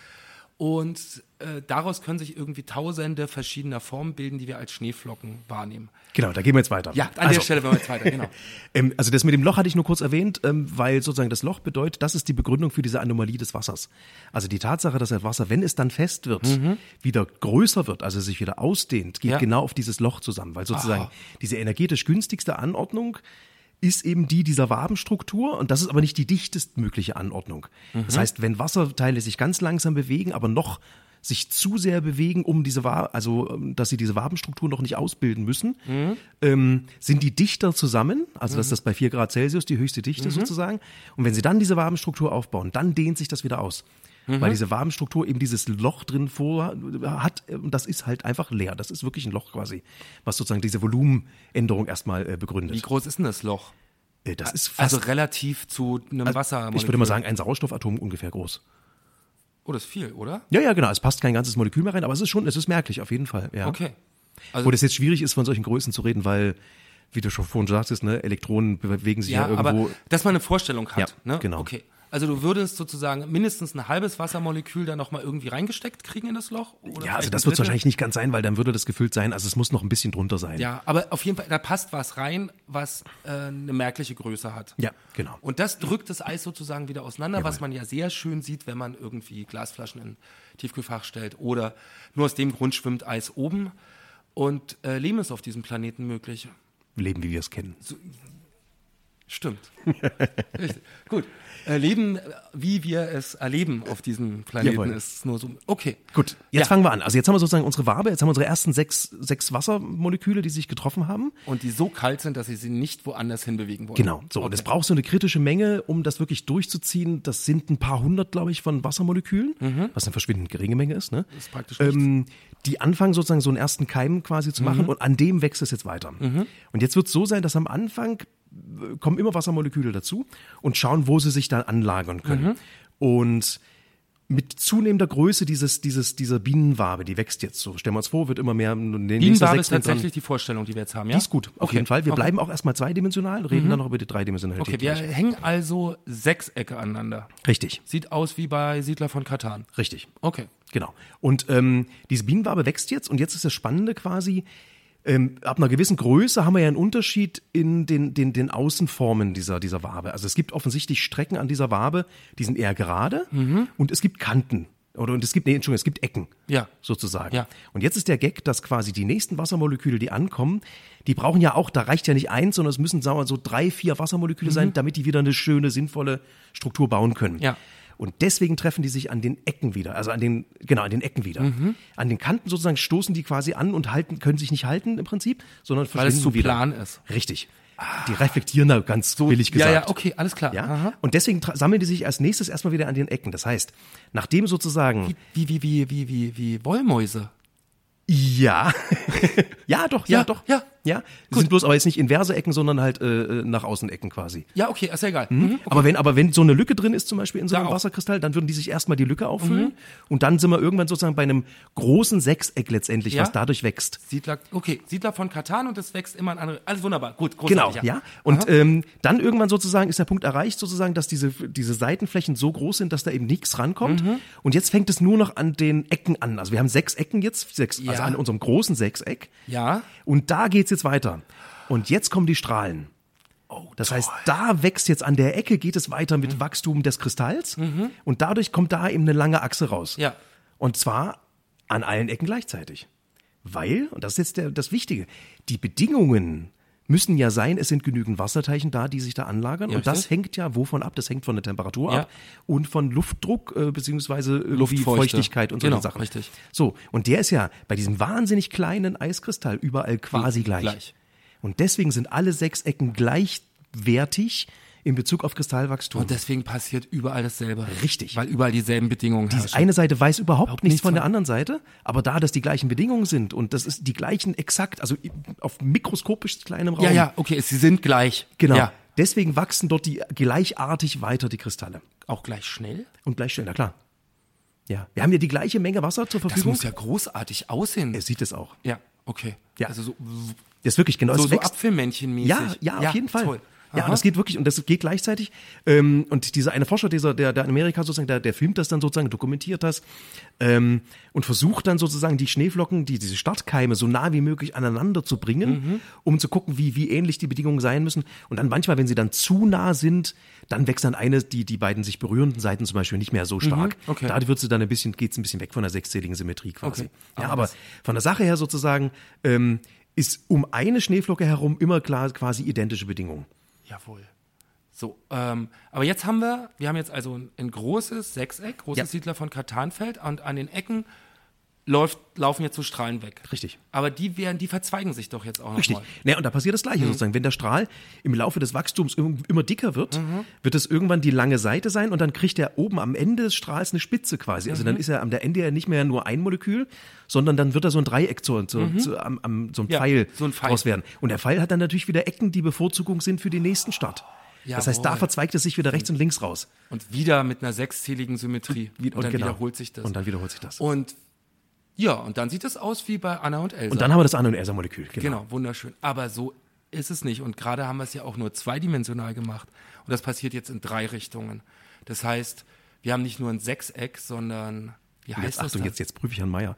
Und äh, daraus können sich irgendwie tausende verschiedener Formen bilden, die wir als Schneeflocken wahrnehmen. Genau, da gehen wir jetzt weiter. Ja, an also. der Stelle wollen wir jetzt weiter, genau. ähm, also das mit dem Loch hatte ich nur kurz erwähnt, ähm, weil sozusagen das Loch bedeutet, das ist die Begründung für diese Anomalie des Wassers. Also die Tatsache, dass das Wasser, wenn es dann fest wird, mhm. wieder größer wird, also sich wieder ausdehnt, geht ja. genau auf dieses Loch zusammen, weil sozusagen Aha. diese energetisch günstigste Anordnung ist eben die dieser Wabenstruktur und das ist aber nicht die dichtestmögliche Anordnung. Mhm. Das heißt, wenn Wasserteile sich ganz langsam bewegen, aber noch sich zu sehr bewegen, um diese Wa also ähm, dass sie diese Wabenstruktur noch nicht ausbilden müssen, mhm. ähm, sind die dichter zusammen, also mhm. das ist das bei 4 Grad Celsius die höchste Dichte mhm. sozusagen. Und wenn sie dann diese Wabenstruktur aufbauen, dann dehnt sich das wieder aus mhm. weil diese Wabenstruktur eben dieses Loch drin vor hat. Und das ist halt einfach leer. Das ist wirklich ein Loch quasi, was sozusagen diese Volumenänderung erstmal äh, begründet. Wie groß ist denn das Loch? Äh, das ist also fast, also relativ zu einem also, Wasser. Ich würde mal sagen, ein Sauerstoffatom ungefähr groß. Oh, das ist viel, oder? Ja, ja, genau. Es passt kein ganzes Molekül mehr rein, aber es ist schon, es ist merklich, auf jeden Fall. Ja. Okay. Also, Wo das jetzt schwierig ist, von solchen Größen zu reden, weil wie du schon vorhin sagtest, ne, Elektronen bewegen sich ja, ja irgendwo. Aber, dass man eine Vorstellung hat. Ja, ne? genau. Okay. Also du würdest sozusagen mindestens ein halbes Wassermolekül da nochmal irgendwie reingesteckt kriegen in das Loch? ja, also das wird wahrscheinlich nicht ganz sein, weil dann würde das gefüllt sein. Also es muss noch ein bisschen drunter sein. Ja, aber auf jeden Fall, da passt was rein, was äh, eine merkliche Größe hat. Ja, genau. Und das drückt das Eis sozusagen wieder auseinander, Jawohl. was man ja sehr schön sieht, wenn man irgendwie Glasflaschen in Tiefkühlfach stellt. Oder nur aus dem Grund schwimmt Eis oben. Und äh, Leben ist auf diesem Planeten möglich. Leben, wie wir es kennen. So, stimmt. Gut erleben, wie wir es erleben auf diesem Planeten, Jawohl. ist nur so. Okay. Gut, jetzt ja. fangen wir an. Also jetzt haben wir sozusagen unsere Wabe, jetzt haben wir unsere ersten sechs, sechs Wassermoleküle, die sich getroffen haben. Und die so kalt sind, dass sie sie nicht woanders hinbewegen wollen. Genau. So, okay. und es braucht so eine kritische Menge, um das wirklich durchzuziehen. Das sind ein paar hundert, glaube ich, von Wassermolekülen, mhm. was eine verschwindend geringe Menge ist. Ne? Das ist praktisch ähm, Die anfangen sozusagen so einen ersten Keim quasi zu machen mhm. und an dem wächst es jetzt weiter. Mhm. Und jetzt wird es so sein, dass am Anfang kommen immer Wassermoleküle dazu und schauen, wo sie sich dann anlagern können. Mhm. Und mit zunehmender Größe dieses, dieses, dieser Bienenwabe, die wächst jetzt so. Stellen wir uns vor, wird immer mehr. Bienenwabe ist tatsächlich die Vorstellung, die wir jetzt haben, ja? Die ist gut, auf okay. jeden Fall. Wir okay. bleiben auch erstmal zweidimensional, reden mhm. dann noch über die Dreidimensionalität. Okay, wir hängen also Sechsecke aneinander. Richtig. Sieht aus wie bei Siedler von Katan. Richtig. Okay. Genau. Und ähm, diese Bienenwabe wächst jetzt und jetzt ist das Spannende quasi, ähm, ab einer gewissen Größe haben wir ja einen Unterschied in den, den, den Außenformen dieser, dieser Wabe. Also es gibt offensichtlich Strecken an dieser Wabe, die sind eher gerade mhm. und es gibt Kanten. Oder und es gibt, nee, Entschuldigung, es gibt Ecken. Ja. Sozusagen. Ja. Und jetzt ist der Gag, dass quasi die nächsten Wassermoleküle, die ankommen, die brauchen ja auch, da reicht ja nicht eins, sondern es müssen, sagen wir mal, so drei, vier Wassermoleküle mhm. sein, damit die wieder eine schöne, sinnvolle Struktur bauen können. Ja. Und deswegen treffen die sich an den Ecken wieder, also an den, genau, an den Ecken wieder. Mhm. An den Kanten sozusagen stoßen die quasi an und halten, können sich nicht halten im Prinzip, sondern Weil es zu wieder. plan ist. Richtig. Die reflektieren da ganz so, billig gesagt. Ja, ja, okay, alles klar. Ja? Aha. Und deswegen sammeln die sich als nächstes erstmal wieder an den Ecken. Das heißt, nachdem sozusagen. Wie, wie, wie, wie, wie, wie Wollmäuse. Ja. ja, doch, ja, ja, doch. Ja. Ja, Gut. sind bloß aber jetzt nicht inverse Ecken, sondern halt äh, nach Außenecken quasi. Ja, okay, ist ja egal. Mhm. Mhm, okay. Aber wenn aber wenn so eine Lücke drin ist, zum Beispiel in so einem ja, Wasserkristall, dann würden die sich erstmal die Lücke auffüllen mhm. und dann sind wir irgendwann sozusagen bei einem großen Sechseck letztendlich, ja? was dadurch wächst. Siedler, okay, Siedler von Katan und es wächst immer an andere. Alles wunderbar, gut, großartig. Genau, ja. ja. Und ähm, dann irgendwann sozusagen ist der Punkt erreicht, sozusagen, dass diese diese Seitenflächen so groß sind, dass da eben nichts rankommt. Mhm. Und jetzt fängt es nur noch an den Ecken an. Also wir haben sechs Ecken jetzt, sechs, ja. also an unserem großen Sechseck. Ja. Und da geht's jetzt weiter. Und jetzt kommen die Strahlen. Oh, das toll. heißt, da wächst jetzt an der Ecke, geht es weiter mit mhm. Wachstum des Kristalls mhm. und dadurch kommt da eben eine lange Achse raus. Ja. Und zwar an allen Ecken gleichzeitig. Weil, und das ist jetzt der, das Wichtige, die Bedingungen müssen ja sein, es sind genügend Wasserteilchen da, die sich da anlagern. Ja, und das hängt ja wovon ab? Das hängt von der Temperatur ja. ab und von Luftdruck äh, beziehungsweise Luftfeuchtigkeit und solche genau, Sachen. Richtig. So, und der ist ja bei diesem wahnsinnig kleinen Eiskristall überall quasi gleich. gleich. Und deswegen sind alle sechs Ecken gleichwertig in Bezug auf Kristallwachstum. Und deswegen passiert überall dasselbe. Richtig. Weil überall dieselben Bedingungen Die herrschen. eine Seite weiß überhaupt, überhaupt nichts von der anderen Seite, aber da das die gleichen Bedingungen sind und das ist die gleichen exakt, also auf mikroskopisch kleinem Raum. Ja, ja, okay, sie sind gleich. Genau. Ja. Deswegen wachsen dort die gleichartig weiter die Kristalle. Auch gleich schnell? Und gleich schnell, na klar. Ja, wir haben ja die gleiche Menge Wasser zur Verfügung. Das muss ja großartig aussehen. Er sieht es auch. Ja, okay. Ja. Also so das ist wirklich genau. So, so Apfelmännchenmäßig. Ja, ja, auf jeden Fall. Toll. Ja, und das geht wirklich, und das geht gleichzeitig. Ähm, und dieser eine Forscher, dieser, der, der in Amerika sozusagen, der, der filmt das dann sozusagen, dokumentiert das ähm, und versucht dann sozusagen die Schneeflocken, die, diese Startkeime so nah wie möglich aneinander zu bringen, mhm. um zu gucken, wie, wie ähnlich die Bedingungen sein müssen. Und dann manchmal, wenn sie dann zu nah sind, dann wächst dann eine, die, die beiden sich berührenden Seiten zum Beispiel nicht mehr so stark. Mhm, okay. Da wird sie dann ein bisschen, geht's ein bisschen weg von der sechszähligen Symmetrie quasi. Okay. Ja, aber von der Sache her sozusagen, ähm, ist um eine Schneeflocke herum immer klar quasi identische Bedingungen. Jawohl. So, ähm, aber jetzt haben wir, wir haben jetzt also ein, ein großes Sechseck, großes ja. Siedler von Katanfeld und an den Ecken läuft, laufen jetzt so Strahlen weg. Richtig. Aber die werden, die verzweigen sich doch jetzt auch noch Richtig. Mal. Naja, und da passiert das Gleiche mhm. sozusagen. Wenn der Strahl im Laufe des Wachstums immer dicker wird, mhm. wird es irgendwann die lange Seite sein und dann kriegt er oben am Ende des Strahls eine Spitze quasi. Also mhm. dann ist er am Ende ja nicht mehr nur ein Molekül, sondern dann wird er so ein Dreieck zu, zu, mhm. zu am, am, so ein Pfeil, ja, so ein Pfeil draus werden. Und der Pfeil hat dann natürlich wieder Ecken, die Bevorzugung sind für den nächsten Start. Jawohl. Das heißt, da verzweigt es sich wieder rechts und links raus. Und wieder mit einer sechszähligen Symmetrie. Und, und dann genau. wiederholt sich das. Und dann wiederholt sich das. Und ja, und dann sieht es aus wie bei Anna und Elsa. Und dann haben wir das Anna und Elsa-Molekül. Genau. genau, wunderschön. Aber so ist es nicht. Und gerade haben wir es ja auch nur zweidimensional gemacht. Und das passiert jetzt in drei Richtungen. Das heißt, wir haben nicht nur ein Sechseck, sondern wie heißt jetzt, das? Achtung, dann? jetzt, jetzt prüfe ich Herrn Meier.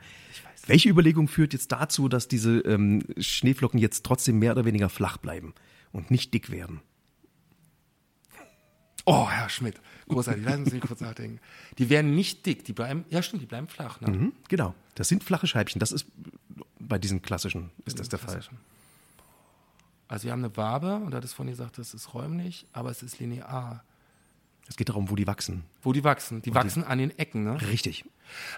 Welche Überlegung führt jetzt dazu, dass diese ähm, Schneeflocken jetzt trotzdem mehr oder weniger flach bleiben und nicht dick werden? Oh, Herr Schmidt, großartig. Lassen Sie mich kurz nachdenken. Die werden nicht dick, die bleiben, ja stimmt, die bleiben flach. Ne? Mhm, genau. Das sind flache Scheibchen. Das ist bei diesen klassischen ist das der Fall. Also wir haben eine Wabe, und er hat es vorhin gesagt, das ist räumlich, aber es ist linear. Es geht darum, wo die wachsen. Wo die wachsen. Die wachsen an den Ecken, ne? Richtig.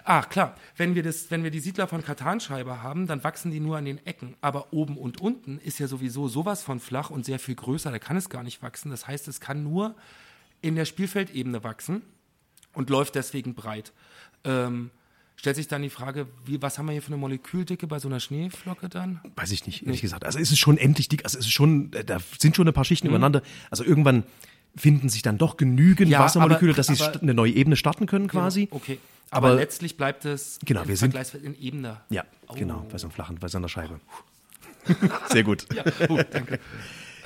Ah, klar. Wenn wir, das, wenn wir die Siedler von Katanscheibe haben, dann wachsen die nur an den Ecken. Aber oben und unten ist ja sowieso sowas von flach und sehr viel größer. Da kann es gar nicht wachsen. Das heißt, es kann nur in der Spielfeldebene wachsen und läuft deswegen breit. Ähm, stellt sich dann die Frage, wie, was haben wir hier für eine Moleküldicke bei so einer Schneeflocke dann? Weiß ich nicht, ehrlich gesagt. Also es ist schon endlich dick. Also es ist schon, äh, da sind schon ein paar Mhm. Schichten übereinander. Also irgendwann finden sich dann doch genügend Ja, Wassermoleküle, aber- dass sie aber- eine neue Ebene starten können quasi. Okay. Aber, Aber- letztlich bleibt es Genau, im wir sind- Vergleichsfeld in Ebene. Ja, Oh. genau, bei so einem flachen, bei so einer Scheibe. Sehr gut. Ja, gut, danke.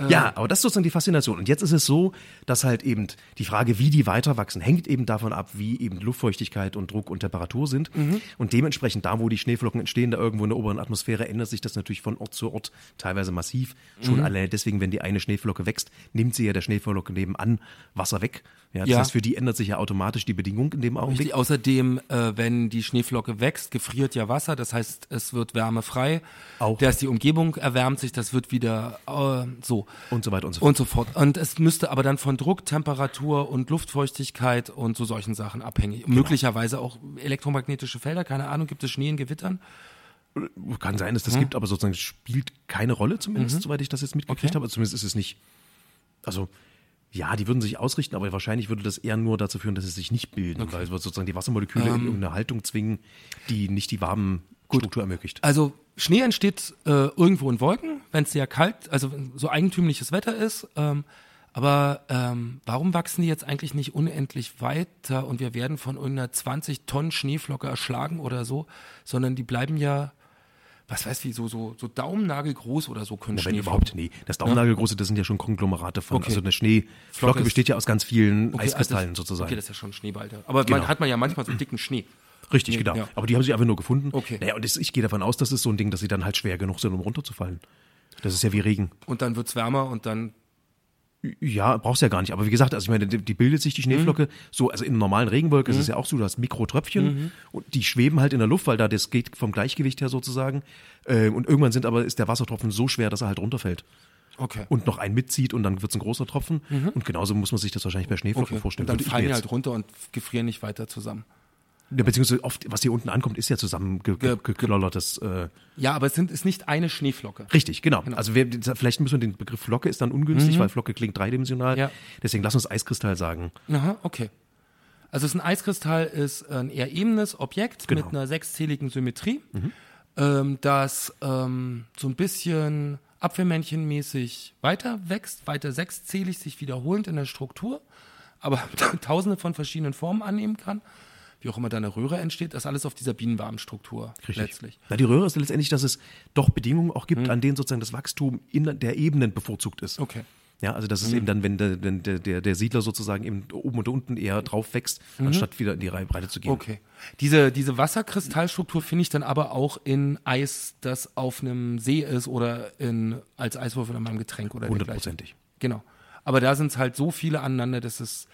Ja, aber das ist sozusagen die Faszination. Und jetzt ist es so, dass halt eben die Frage, wie die weiter wachsen, hängt eben davon ab, wie eben Luftfeuchtigkeit und Druck und Temperatur sind. Und dementsprechend da, wo die Schneeflocken entstehen, da irgendwo in der oberen Atmosphäre, ändert sich das natürlich von Ort zu Ort teilweise massiv. Schon alleine deswegen, wenn die eine Schneeflocke wächst, nimmt sie ja der Schneeflocke nebenan Wasser weg. Ja, das Ja. heißt, für die ändert sich ja automatisch die Bedingung in dem Augenblick. Richtig. Außerdem, äh, wenn die Schneeflocke wächst, gefriert ja Wasser, das heißt, es wird wärmefrei. Auch. Da ist die Umgebung erwärmt sich, das wird wieder äh, so. Und so weiter und so fort. Und so fort. Und es müsste aber dann von Druck, Temperatur und Luftfeuchtigkeit und so solchen Sachen abhängig. Genau. Möglicherweise auch elektromagnetische Felder, keine Ahnung, gibt es Schnee in Gewittern? Kann sein, dass das gibt, aber sozusagen spielt keine Rolle zumindest, soweit ich das jetzt mitgekriegt Mhm. Okay. habe. Zumindest ist es nicht. Also, ja, die würden sich ausrichten, aber wahrscheinlich würde das eher nur dazu führen, dass sie sich nicht bilden, weil es sozusagen die Wassermoleküle Ähm. in irgendeine Haltung zwingen, die nicht die Wabenstruktur ermöglicht. Also Schnee entsteht äh, irgendwo in Wolken, wenn es sehr kalt, also wenn so eigentümliches Wetter ist. Ähm, aber ähm, warum wachsen die jetzt eigentlich nicht unendlich weiter und wir werden von irgendeiner 20 Tonnen Schneeflocke erschlagen oder so, sondern die bleiben ja, was weiß wie, so, so, so daumennagelgroß oder so können Ja, wenn überhaupt, nee. Das Daumennagelgroße, das sind ja schon Konglomerate von. Okay. Also eine Schneeflocke besteht ja aus ganz vielen Okay, Eiskristallen also sozusagen. Okay, das ist ja schon Schneeball. Aber Genau. man hat man ja manchmal so dicken Schnee. Richtig, Nee, genau. ja. Aber die haben sie einfach nur gefunden. Okay. Naja, und das, ich gehe davon aus, das ist so ein Ding, dass sie dann halt schwer genug sind, um runterzufallen. Das ist ja wie Regen. Und dann wird's wärmer und dann Ja, brauchst ja gar nicht. Aber wie gesagt, also ich meine, die, die bildet sich die Schneeflocke Mhm. so, also in einer normalen Regenwolke ist es ja auch so, du hast Mikrotröpfchen Mhm. und die schweben halt in der Luft, weil da das geht vom Gleichgewicht her sozusagen. Ähm, und irgendwann sind aber, ist der Wassertropfen so schwer, dass er halt runterfällt. okay. Und noch einen mitzieht und dann wird's ein großer Tropfen. Und genauso muss man sich das wahrscheinlich bei Schneeflocken Mhm. okay. vorstellen. Und dann fallen die halt runter und gefrieren nicht weiter zusammen. Ja, beziehungsweise oft, was hier unten ankommt, ist ja zusammengeknollertes. Äh, Ja, aber es sind, ist nicht eine Schneeflocke. richtig, genau. Also wir, vielleicht müssen wir den Begriff Flocke ist dann ungünstig, weil Flocke klingt dreidimensional. Mhm. Ja. Deswegen lass uns Eiskristall sagen. Aha, okay. Also es ist ein Eiskristall ist ein eher ebenes Objekt Genau. mit einer sechszähligen Symmetrie, ähm, das ähm, so ein bisschen Apfelmännchenmäßig weiter wächst, weiter sechszählig, sich wiederholend in der Struktur, aber tausende von verschiedenen Formen annehmen kann. Wie auch immer da eine Röhre entsteht, das alles auf dieser Bienenwabenstruktur letztlich. Na, die Röhre ist letztendlich, dass es doch Bedingungen auch gibt, an denen sozusagen das Wachstum in der Ebenen bevorzugt ist. Mhm. Okay. Ja, also das ist eben dann, wenn der, wenn der, der, der Siedler sozusagen eben oben und unten eher drauf wächst, anstatt wieder in die Reihe Breite zu gehen. Mhm. Okay. Diese, diese Wasserkristallstruktur finde ich dann aber auch in Eis, das auf einem See ist oder in, als Eiswürfel in meinem Getränk oder. Hundertprozentig. Genau. Aber da sind es halt so viele aneinander, dass es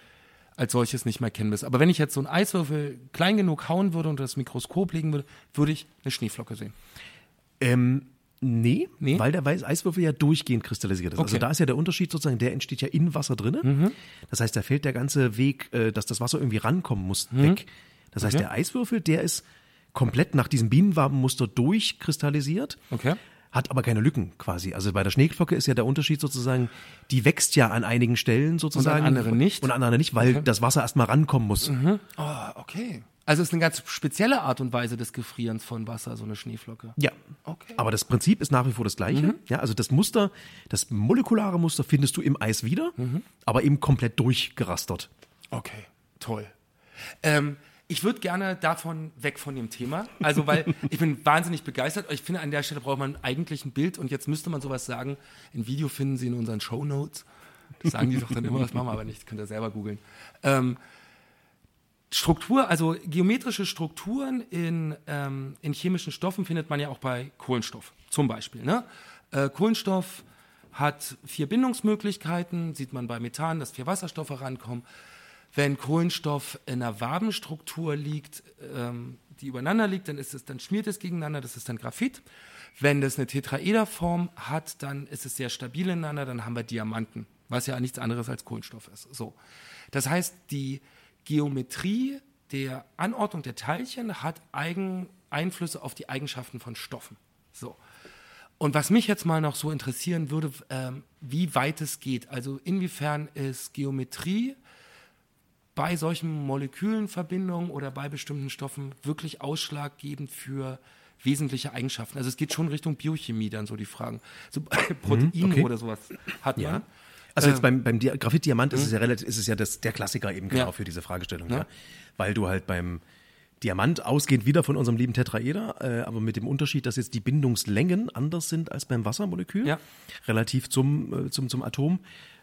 als solches nicht mehr kennen ist. Aber wenn ich jetzt so einen Eiswürfel klein genug hauen würde und das Mikroskop legen würde, würde ich eine Schneeflocke sehen. Ähm, nee, Nee? weil der Weiß Eiswürfel ja durchgehend kristallisiert ist. Also Okay. Mhm. da ist ja der Unterschied sozusagen, der entsteht ja in Wasser drinne. Das heißt, da fällt der ganze Weg, äh, dass das Wasser irgendwie rankommen muss, weg. Das heißt, Mhm. Okay. der Eiswürfel, der ist komplett nach diesem Bienenwabenmuster durchkristallisiert. Okay. Hat aber keine Lücken quasi. Also bei der Schneeflocke ist ja der Unterschied sozusagen, die wächst ja an einigen Stellen sozusagen. anderen nicht? Und an anderen nicht, weil das Wasser erstmal rankommen muss. Oh, okay. Also es ist eine ganz spezielle Art und Weise des Gefrierens von Wasser, so eine Schneeflocke. Ja. Okay. Aber das Prinzip ist nach wie vor das gleiche. Ja, also das Muster, das molekulare Muster findest du im Eis wieder, aber eben komplett durchgerastert. Okay, toll. Ähm, ich würde gerne davon weg von dem Thema. Also, weil ich bin wahnsinnig begeistert. Ich finde, an der Stelle braucht man eigentlich ein Bild und jetzt müsste man sowas sagen. Ein Video finden Sie in unseren Show Notes. Das sagen die doch dann immer, das machen wir aber nicht, könnt ihr selber googeln. Ähm, Struktur, also geometrische Strukturen in, ähm, in chemischen Stoffen findet man ja auch bei Kohlenstoff, zum Beispiel. Ne? Äh, Kohlenstoff hat vier Bindungsmöglichkeiten, sieht man bei Methan, dass vier Wasserstoffe rankommen. Wenn Kohlenstoff in einer Wabenstruktur liegt, ähm, die übereinander liegt, dann ist es, dann schmiert es gegeneinander, das ist dann Graphit. Wenn das eine Tetraederform hat, dann ist es sehr stabil ineinander, dann haben wir Diamanten, was ja nichts anderes als Kohlenstoff ist. So. Das heißt, die Geometrie der Anordnung der Teilchen hat Eigen Einflüsse auf die Eigenschaften von Stoffen. So. Und was mich jetzt mal noch so interessieren würde, ähm, wie weit es geht. Also inwiefern ist Geometrie bei solchen Molekülenverbindungen oder bei bestimmten Stoffen wirklich ausschlaggebend für wesentliche Eigenschaften. Also es geht schon Richtung Biochemie dann so die Fragen. So Proteine mhm, okay. oder sowas hat man. Ja. Also jetzt ähm, beim, beim Graphit-Diamant ist es ja relativ, ist es ja das, der Klassiker eben genau ja. für diese Fragestellung, ja. ja. Weil du halt beim Diamant ausgehend wieder von unserem lieben Tetraeder, äh, aber mit dem Unterschied, dass jetzt die Bindungslängen anders sind als beim Wassermolekül, ja. relativ zum, äh, zum, zum Atom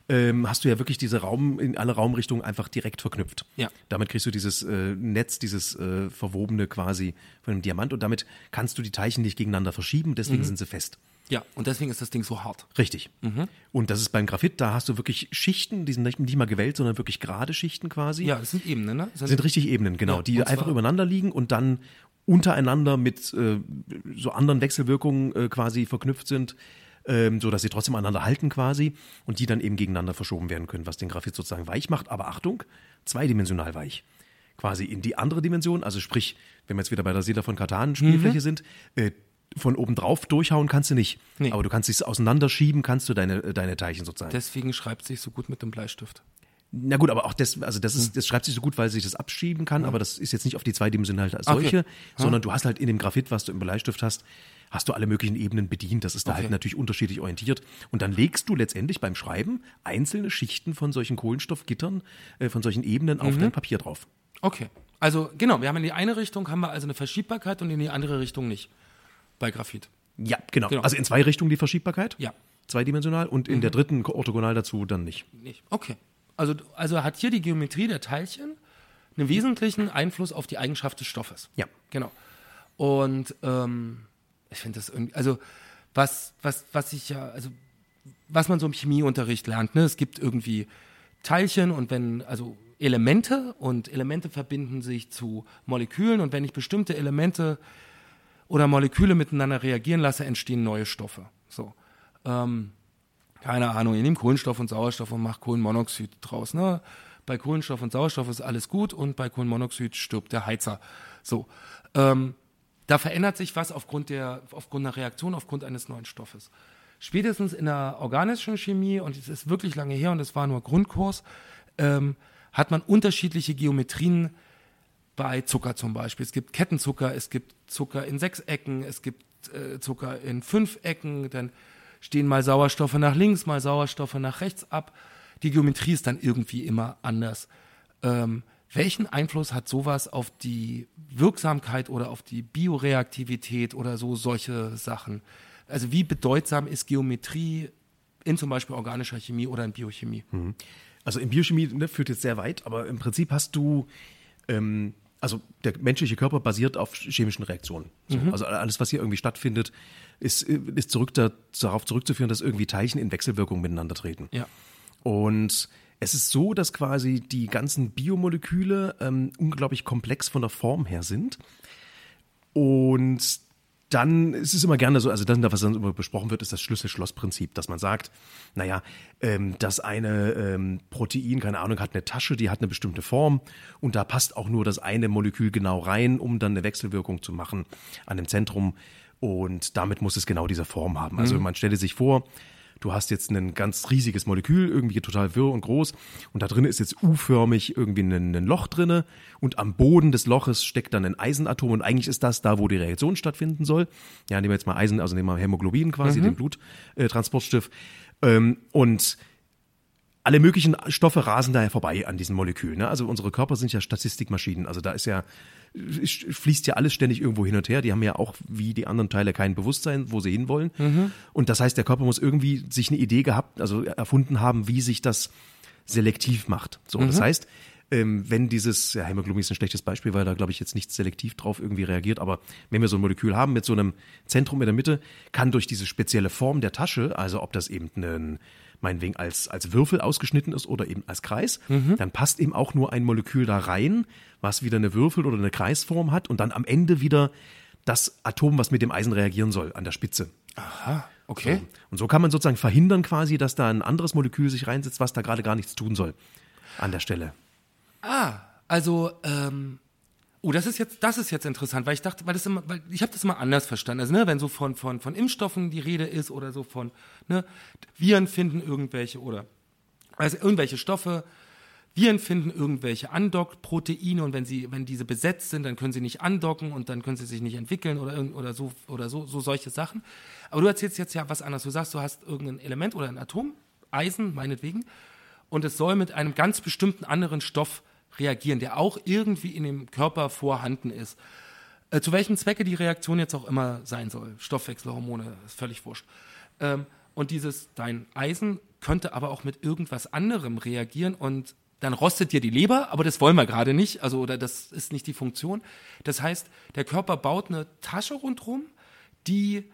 ähm, hast du ja wirklich diese Raum in alle Raumrichtungen einfach direkt verknüpft. Ja. Damit kriegst du dieses äh, Netz, dieses äh, verwobene quasi von einem Diamant und damit kannst du die Teilchen nicht gegeneinander verschieben, deswegen mhm. sind sie fest. Ja, und deswegen ist das Ding so hart. Richtig. Mhm. Und das ist beim Graphit, da hast du wirklich Schichten, die sind nicht, nicht mal gewellt, sondern wirklich gerade Schichten quasi. Ja, das sind Ebenen, ne? Das sind richtig Ebenen, genau, ja, die einfach übereinander liegen und dann untereinander mit äh, so anderen Wechselwirkungen äh, quasi verknüpft sind ähm, so dass sie trotzdem aneinander halten quasi und die dann eben gegeneinander verschoben werden können, was den Graphit sozusagen weich macht. Aber Achtung, zweidimensional weich. Quasi in die andere Dimension, also sprich, wenn wir jetzt wieder bei der Seele von Katan Spielfläche mhm. sind, äh, von oben drauf durchhauen kannst du nicht. Nee. Aber du kannst es auseinanderschieben, kannst du deine, äh, deine Teilchen sozusagen. Deswegen schreibt sich so gut mit dem Bleistift. Na gut, aber auch das, also das ist, hm. das schreibt sich so gut, weil sich das abschieben kann, aber das ist jetzt nicht auf die zweidimensionale als solche, okay. sondern du hast halt in dem Graphit, was du im Bleistift hast, hast du alle möglichen Ebenen bedient. Das ist da halt okay. halt natürlich unterschiedlich orientiert. Und dann legst du letztendlich beim Schreiben einzelne Schichten von solchen Kohlenstoffgittern, äh, von solchen Ebenen auf mhm. dein Papier drauf. Okay. Also genau, wir haben in die eine Richtung haben wir also eine Verschiebbarkeit und in die andere Richtung nicht. Bei Graphit. Ja, genau. genau. Also in zwei Richtungen die Verschiebbarkeit. Ja. Zweidimensional und in mhm. der dritten orthogonal dazu dann nicht. Nicht. Okay. Also, also hat hier die Geometrie der Teilchen einen wesentlichen Einfluss auf die Eigenschaft des Stoffes. Ja. Genau. Und ähm, ich finde das irgendwie, also was, was, was ich ja, also was man so im Chemieunterricht lernt, ne? Es gibt irgendwie Teilchen und wenn, also Elemente und Elemente verbinden sich zu Molekülen und wenn ich bestimmte Elemente oder Moleküle miteinander reagieren lasse, entstehen neue Stoffe. So. Ähm, keine Ahnung, ich nehme Kohlenstoff und Sauerstoff und mache Kohlenmonoxid draus. Ne? Bei Kohlenstoff und Sauerstoff ist alles gut und bei Kohlenmonoxid stirbt der Heizer. So. Ähm, da verändert sich was aufgrund, der, aufgrund einer Reaktion, aufgrund eines neuen Stoffes. Spätestens in der organischen Chemie, und es ist wirklich lange her und es war nur Grundkurs, ähm, hat man unterschiedliche Geometrien bei Zucker zum Beispiel. Es gibt Kettenzucker, es gibt Zucker in sechs Ecken, es gibt äh, Zucker in fünf Ecken, dann stehen mal Sauerstoffe nach links, mal Sauerstoffe nach rechts ab. Die Geometrie ist dann irgendwie immer anders. Ähm, welchen Einfluss hat sowas auf die Wirksamkeit oder auf die Bioreaktivität oder so solche Sachen? Also wie bedeutsam ist Geometrie in zum Beispiel organischer Chemie oder in Biochemie? Mhm. Also in Biochemie ne, führt jetzt sehr weit, aber im Prinzip hast du, ähm, also der menschliche Körper basiert auf chemischen Reaktionen. So, mhm. Also alles, was hier irgendwie stattfindet, ist, ist zurück da, darauf zurückzuführen, dass irgendwie Teilchen in Wechselwirkung miteinander treten. Ja. Und es ist so, dass quasi die ganzen Biomoleküle ähm, unglaublich komplex von der Form her sind. Und dann ist es immer gerne so, also das, was dann immer besprochen wird, ist das Schlüssel-Schloss-Prinzip, dass man sagt, naja, ähm, das eine ähm, Protein, keine Ahnung, hat eine Tasche, die hat eine bestimmte Form und da passt auch nur das eine Molekül genau rein, um dann eine Wechselwirkung zu machen an dem Zentrum und damit muss es genau diese Form haben. Also mhm. man stelle sich vor, du hast jetzt ein ganz riesiges Molekül, irgendwie total wirr und groß und da drin ist jetzt U-förmig irgendwie ein, ein Loch drinne und am Boden des Loches steckt dann ein Eisenatom und eigentlich ist das da, wo die Reaktion stattfinden soll. Ja, nehmen wir jetzt mal Eisen, also nehmen wir Hämoglobin quasi, mhm. den Bluttransportstift. Ähm, und alle möglichen Stoffe rasen daher vorbei an diesen Molekülen. Ne? Also unsere Körper sind ja Statistikmaschinen. Also da ist ja fließt ja alles ständig irgendwo hin und her. Die haben ja auch wie die anderen Teile kein Bewusstsein, wo sie hinwollen. Mhm. Und das heißt, der Körper muss irgendwie sich eine Idee gehabt, also erfunden haben, wie sich das selektiv macht. So, mhm. das heißt, ähm, wenn dieses, ja, Hämoglobin ist ein schlechtes Beispiel, weil da, glaube ich, jetzt nicht selektiv drauf irgendwie reagiert, aber wenn wir so ein Molekül haben mit so einem Zentrum in der Mitte, kann durch diese spezielle Form der Tasche, also ob das eben ein meinetwegen als, als Würfel ausgeschnitten ist oder eben als Kreis, mhm. dann passt eben auch nur ein Molekül da rein, was wieder eine Würfel- oder eine Kreisform hat und dann am Ende wieder das Atom, was mit dem Eisen reagieren soll, an der Spitze. Aha, okay. So. Und so kann man sozusagen verhindern quasi, dass da ein anderes Molekül sich reinsetzt, was da gerade gar nichts tun soll an der Stelle. Ah, also ähm, Oh, das ist jetzt, das ist jetzt interessant, weil ich dachte, weil das immer, weil ich habe das immer anders verstanden. Also ne, wenn so von von von Impfstoffen die Rede ist oder so von ne, Viren finden irgendwelche oder also irgendwelche Stoffe, Viren finden irgendwelche Andock-Proteine und wenn sie, wenn diese besetzt sind, dann können sie nicht andocken und dann können sie sich nicht entwickeln oder oder so oder so so solche Sachen. Aber du erzählst jetzt ja was anderes. Du sagst, du hast irgendein Element oder ein Atom, Eisen meinetwegen, und es soll mit einem ganz bestimmten anderen Stoff reagieren, der auch irgendwie in dem Körper vorhanden ist. Äh, zu welchem Zwecke die Reaktion jetzt auch immer sein soll. Stoffwechselhormone, ist völlig wurscht. Ähm, und dieses, dein Eisen könnte aber auch mit irgendwas anderem reagieren und dann rostet dir die Leber, aber das wollen wir gerade nicht, also oder das ist nicht die Funktion. Das heißt, der Körper baut eine Tasche rundherum, die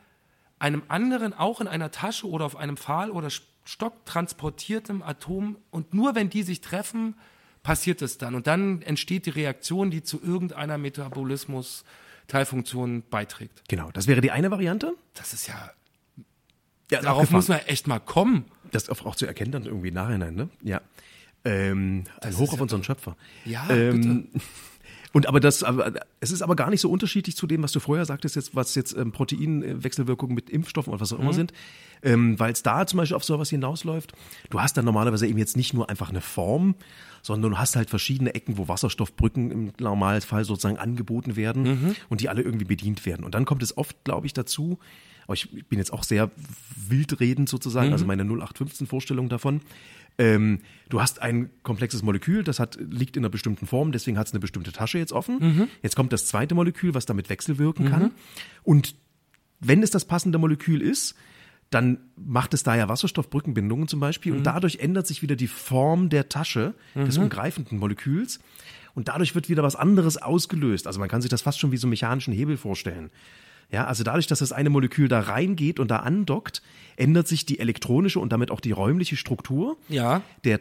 einem anderen auch in einer Tasche oder auf einem Pfahl oder Stock transportiertem Atom und nur wenn die sich treffen, passiert es dann. Und dann entsteht die Reaktion, die zu irgendeiner Metabolismus-Teilfunktion beiträgt. Genau, das wäre die eine Variante. Das ist ja. ja darauf muss man echt mal kommen. Das auch zu erkennen dann irgendwie im Nachhinein, ne? Ja. Ähm, ein Hoch auf ja unseren Schöpfer. Ja, ähm, bitte. Und aber das, aber, es ist aber gar nicht so unterschiedlich zu dem, was du vorher sagtest, jetzt, was jetzt ähm, Proteinwechselwirkungen mit Impfstoffen oder was auch mhm. immer sind, ähm, weil es da zum Beispiel auf sowas hinausläuft. Du hast dann normalerweise eben jetzt nicht nur einfach eine Form, sondern du hast halt verschiedene Ecken, wo Wasserstoffbrücken im Normalfall sozusagen angeboten werden mhm. und die alle irgendwie bedient werden. Und dann kommt es oft, glaube ich, dazu, aber ich bin jetzt auch sehr wildredend sozusagen, mhm. also meine 0815-Vorstellung davon, ähm, du hast ein komplexes Molekül, das hat, liegt in einer bestimmten Form, deswegen hat es eine bestimmte Tasche jetzt offen. Mhm. Jetzt kommt das zweite Molekül, was damit wechselwirken mhm. kann. Und wenn es das passende Molekül ist, dann macht es da ja Wasserstoffbrückenbindungen zum Beispiel mhm. und dadurch ändert sich wieder die Form der Tasche des mhm. umgreifenden Moleküls und dadurch wird wieder was anderes ausgelöst. Also man kann sich das fast schon wie so einen mechanischen Hebel vorstellen. Ja, also dadurch, dass das eine Molekül da reingeht und da andockt, ändert sich die elektronische und damit auch die räumliche Struktur ja. der,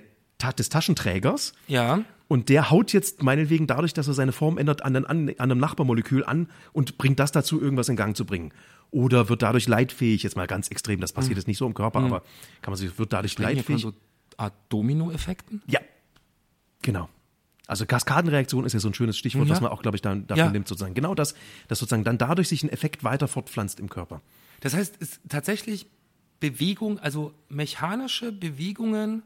des Taschenträgers. Ja. Und der haut jetzt meinetwegen dadurch, dass er seine Form ändert, an, an, an einem Nachbarmolekül an und bringt das dazu, irgendwas in Gang zu bringen. Oder wird dadurch leitfähig, jetzt mal ganz extrem, das passiert mhm. jetzt nicht so im Körper, mhm. aber kann man sich, wird dadurch Sprechen leitfähig. Von so Art Domino-Effekten? Ja, genau. Also Kaskadenreaktion ist ja so ein schönes Stichwort, ja. was man auch, glaube ich, dann dafür ja. nimmt, sozusagen. Genau das, dass sozusagen dann dadurch sich ein Effekt weiter fortpflanzt im Körper. Das heißt, es ist tatsächlich Bewegung, also mechanische Bewegungen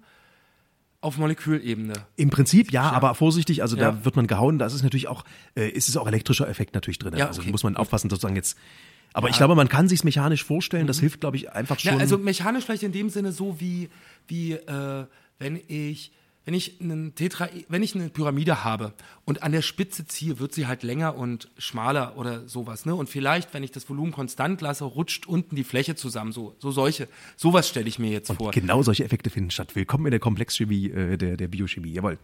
auf Molekülebene. Im Prinzip ja, ja. aber vorsichtig, also ja. da wird man gehauen, da ist natürlich auch, äh, ist es auch elektrischer Effekt natürlich drin. Ja, also okay. Also muss man aufpassen, sozusagen jetzt. Aber ich glaube, man kann sich mechanisch vorstellen, das mhm. hilft, glaube ich, einfach schon. Ja, also mechanisch vielleicht in dem Sinne so wie, wie äh, wenn ich wenn ich einen Tetra, wenn ich eine Pyramide habe und an der Spitze ziehe, wird sie halt länger und schmaler oder sowas, ne? Und vielleicht, wenn ich das Volumen konstant lasse, rutscht unten die Fläche zusammen, so, so solche, sowas stelle ich mir jetzt und vor. Genau solche Effekte finden statt. Willkommen in der Komplexchemie, äh, der, der Biochemie, jawohl.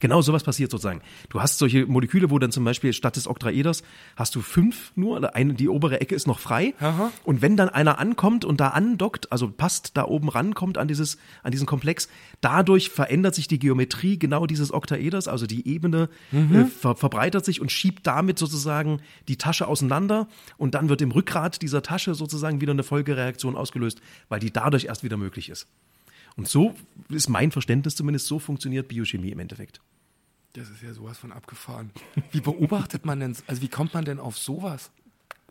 Genau sowas passiert sozusagen. Du hast solche Moleküle, wo dann zum Beispiel statt des Oktaeders hast du fünf nur, eine, die obere Ecke ist noch frei. Aha. Und wenn dann einer ankommt und da andockt, also passt, da oben rankommt an dieses, an diesen Komplex, dadurch verändert sich die Geometrie genau dieses Oktaeders, also die Ebene mhm. äh, ver verbreitert sich und schiebt damit sozusagen die Tasche auseinander und dann wird im Rückgrat dieser Tasche sozusagen wieder eine Folgereaktion ausgelöst, weil die dadurch erst wieder möglich ist. Und so ist mein Verständnis zumindest, so funktioniert Biochemie im Endeffekt. Das ist ja sowas von abgefahren. Wie beobachtet man denn, also wie kommt man denn auf sowas?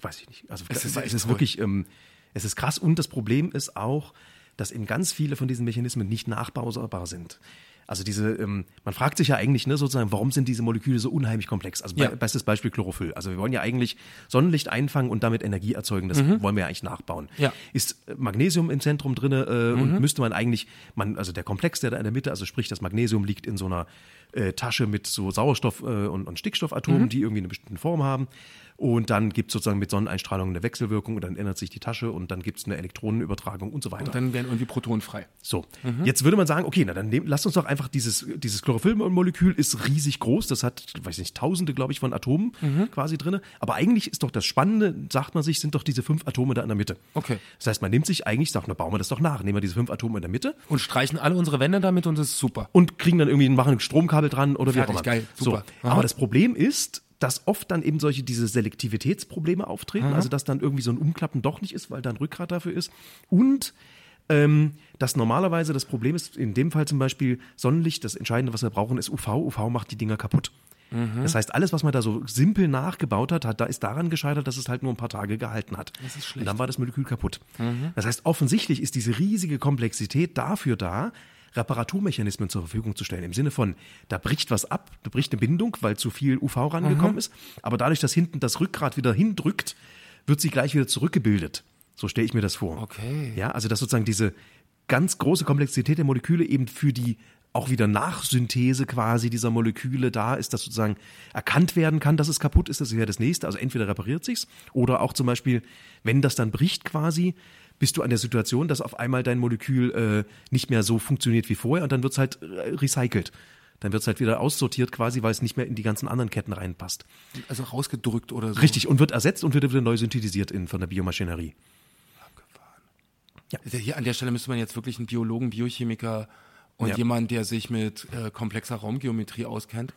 Weiß ich nicht. Also es ist, es ist wirklich, ähm, es ist krass und das Problem ist auch, dass eben ganz viele von diesen Mechanismen nicht nachbaubar sind. Also diese, ähm, man fragt sich ja eigentlich, ne, sozusagen, warum sind diese Moleküle so unheimlich komplex? Also Ja. be bestes Beispiel Chlorophyll. Also wir wollen ja eigentlich Sonnenlicht einfangen und damit Energie erzeugen. Das wollen wir ja eigentlich nachbauen. Mhm. Ja. Mhm. Ist äh, Magnesium im Zentrum drinne äh, und müsste man eigentlich, man, also der Komplex, der da in der Mitte, also sprich das Magnesium liegt in so einer äh, Tasche mit so Sauerstoff- äh, und, und Stickstoffatomen, Mhm. die irgendwie eine bestimmte Form haben. Und dann gibt es sozusagen mit Sonneneinstrahlung eine Wechselwirkung und dann ändert sich die Tasche und dann gibt es eine Elektronenübertragung und so weiter. Und dann werden irgendwie Protonen frei. So, jetzt würde man sagen, okay, na dann nehm, lasst uns doch einfach dieses, dieses Chlorophyllmolekül ist riesig groß, das hat, weiß nicht, tausende, glaube ich, von Atomen quasi drinne. Aber eigentlich ist doch das Spannende, sagt man sich, sind doch diese fünf Atome da in der Mitte. Okay. Das heißt, man nimmt sich eigentlich, sagt, na bauen wir das doch nach, nehmen wir diese fünf Atome in der Mitte Und streichen alle unsere Wände damit und das ist super. und kriegen dann irgendwie, machen ein Stromkabel dran oder wie Fertig, auch immer. geil, super. So. Aber das Problem ist, dass oft dann eben solche diese Selektivitätsprobleme auftreten, also dass dann irgendwie so ein Umklappen doch nicht ist, weil da ein Rückgrat dafür ist und ähm, dass normalerweise das Problem ist, in dem Fall zum Beispiel Sonnenlicht, das Entscheidende, was wir brauchen, ist UV. UV macht die Dinger kaputt. Mhm. Das heißt, alles, was man da so simpel nachgebaut hat, hat, da ist daran gescheitert, dass es halt nur ein paar Tage gehalten hat. Das ist schlecht. Mhm. Und dann war das Molekül kaputt. Das heißt, offensichtlich ist diese riesige Komplexität dafür da, Reparaturmechanismen zur Verfügung zu stellen. Im Sinne von, da bricht was ab, da bricht eine Bindung, weil zu viel UV rangekommen ist. Aber dadurch, dass hinten das Rückgrat wieder hindrückt, wird sie gleich wieder zurückgebildet. So stelle ich mir das vor. Okay. Ja, also dass sozusagen diese ganz große Komplexität der Moleküle eben für die auch wieder Nachsynthese quasi dieser Moleküle da ist, dass sozusagen erkannt werden kann, dass es kaputt ist, das wäre das nächste. Also entweder repariert sich's oder auch zum Beispiel, wenn das dann bricht quasi, bist du an der Situation, dass auf einmal dein Molekül äh, nicht mehr so funktioniert wie vorher und dann wird's halt äh, recycelt. Dann wird's halt wieder aussortiert quasi, weil es nicht mehr in die ganzen anderen Ketten reinpasst. Also rausgedrückt oder so. Richtig, und wird ersetzt und wird wieder neu synthetisiert in, von der Biomaschinerie. Also Hier an der Stelle müsste man jetzt wirklich einen Biologen, Biochemiker und Ja. jemand, der sich mit äh, komplexer Raumgeometrie auskennt.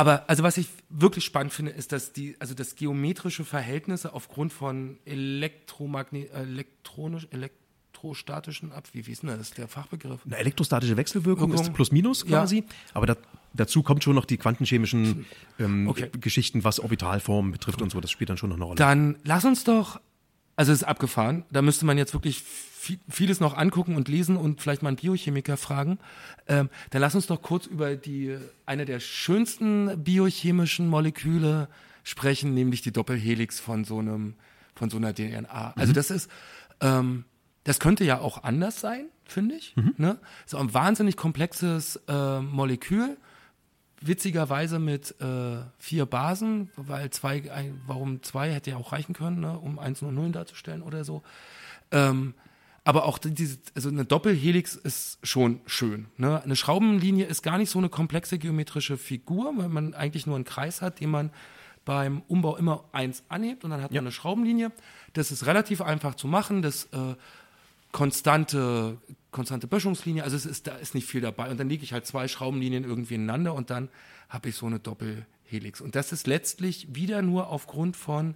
Aber also was ich wirklich spannend finde, ist, dass die, also dass geometrische Verhältnisse aufgrund von Elektromagne elektronisch, elektrostatischen Ab, wie, wie ist denn das, der Fachbegriff? Eine elektrostatische Wechselwirkung Wirkung. ist plus minus Ja. quasi, aber da, dazu kommt schon noch die quantenchemischen ähm, Okay. Geschichten, was Orbitalformen betrifft und so, das spielt dann schon noch eine Rolle. Dann lass uns doch, also es ist abgefahren, da müsste man jetzt wirklich viel, vieles noch angucken und lesen und vielleicht mal einen Biochemiker fragen. Ähm, dann lass uns doch kurz über die eine der schönsten biochemischen Moleküle sprechen, nämlich die Doppelhelix von so einem von so einer DNA. Also das ist ähm, das könnte ja auch anders sein, finde ich. Ne? So ein wahnsinnig komplexes äh, Molekül, witzigerweise mit äh, vier Basen, weil zwei, ein, warum zwei hätte ja auch reichen können, ne, um Einsen und Nullen darzustellen oder so. Ähm, aber auch diese, also eine Doppelhelix ist schon schön. Ne? Eine Schraubenlinie ist gar nicht so eine komplexe geometrische Figur, weil man eigentlich nur einen Kreis hat, den man beim Umbau immer eins anhebt und dann hat man eine Schraubenlinie. Das ist relativ einfach zu machen. Das äh, konstante, konstante Böschungslinie, also es ist, da ist nicht viel dabei. Und dann lege ich halt zwei Schraubenlinien irgendwie ineinander und dann habe ich so eine Doppelhelix. Und das ist letztlich wieder nur aufgrund von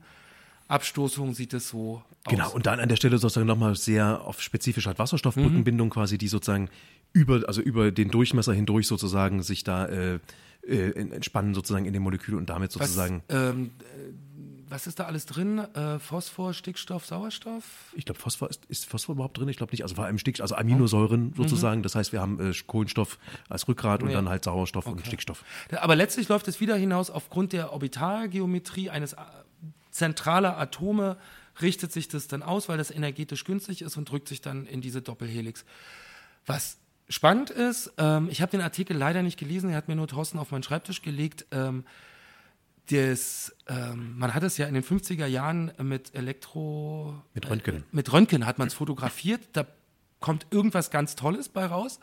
Abstoßung sieht es so Genau, aus. und dann an der Stelle sozusagen nochmal sehr auf spezifisch halt Wasserstoffbrückenbindung quasi, die sozusagen über, also über den Durchmesser hindurch sozusagen sich da äh, äh, entspannen sozusagen in dem Molekül und damit Was, sozusagen, ähm, äh, was ist da alles drin? Äh, Phosphor, Stickstoff, Sauerstoff? ich glaube, Phosphor ist, ist Phosphor überhaupt drin? Ich glaube nicht, also vor allem Stickstoff, also Aminosäuren sozusagen, das heißt, wir haben äh, Kohlenstoff als Rückgrat und Ja. dann halt Sauerstoff und Stickstoff. Aber letztlich läuft es wieder hinaus, aufgrund der Orbitalgeometrie eines A- zentraler Atome richtet sich das dann aus, weil das energetisch günstig ist und drückt sich dann in diese Doppelhelix. Was spannend ist, ähm, ich habe den Artikel leider nicht gelesen, er hat mir nur Thorsten auf meinen Schreibtisch gelegt. Ähm, das, ähm, man hat es ja in den 50er Jahren mit Elektro... Mit Röntgen. Äh, mit Röntgen hat man es fotografiert, da kommt irgendwas ganz Tolles bei raus.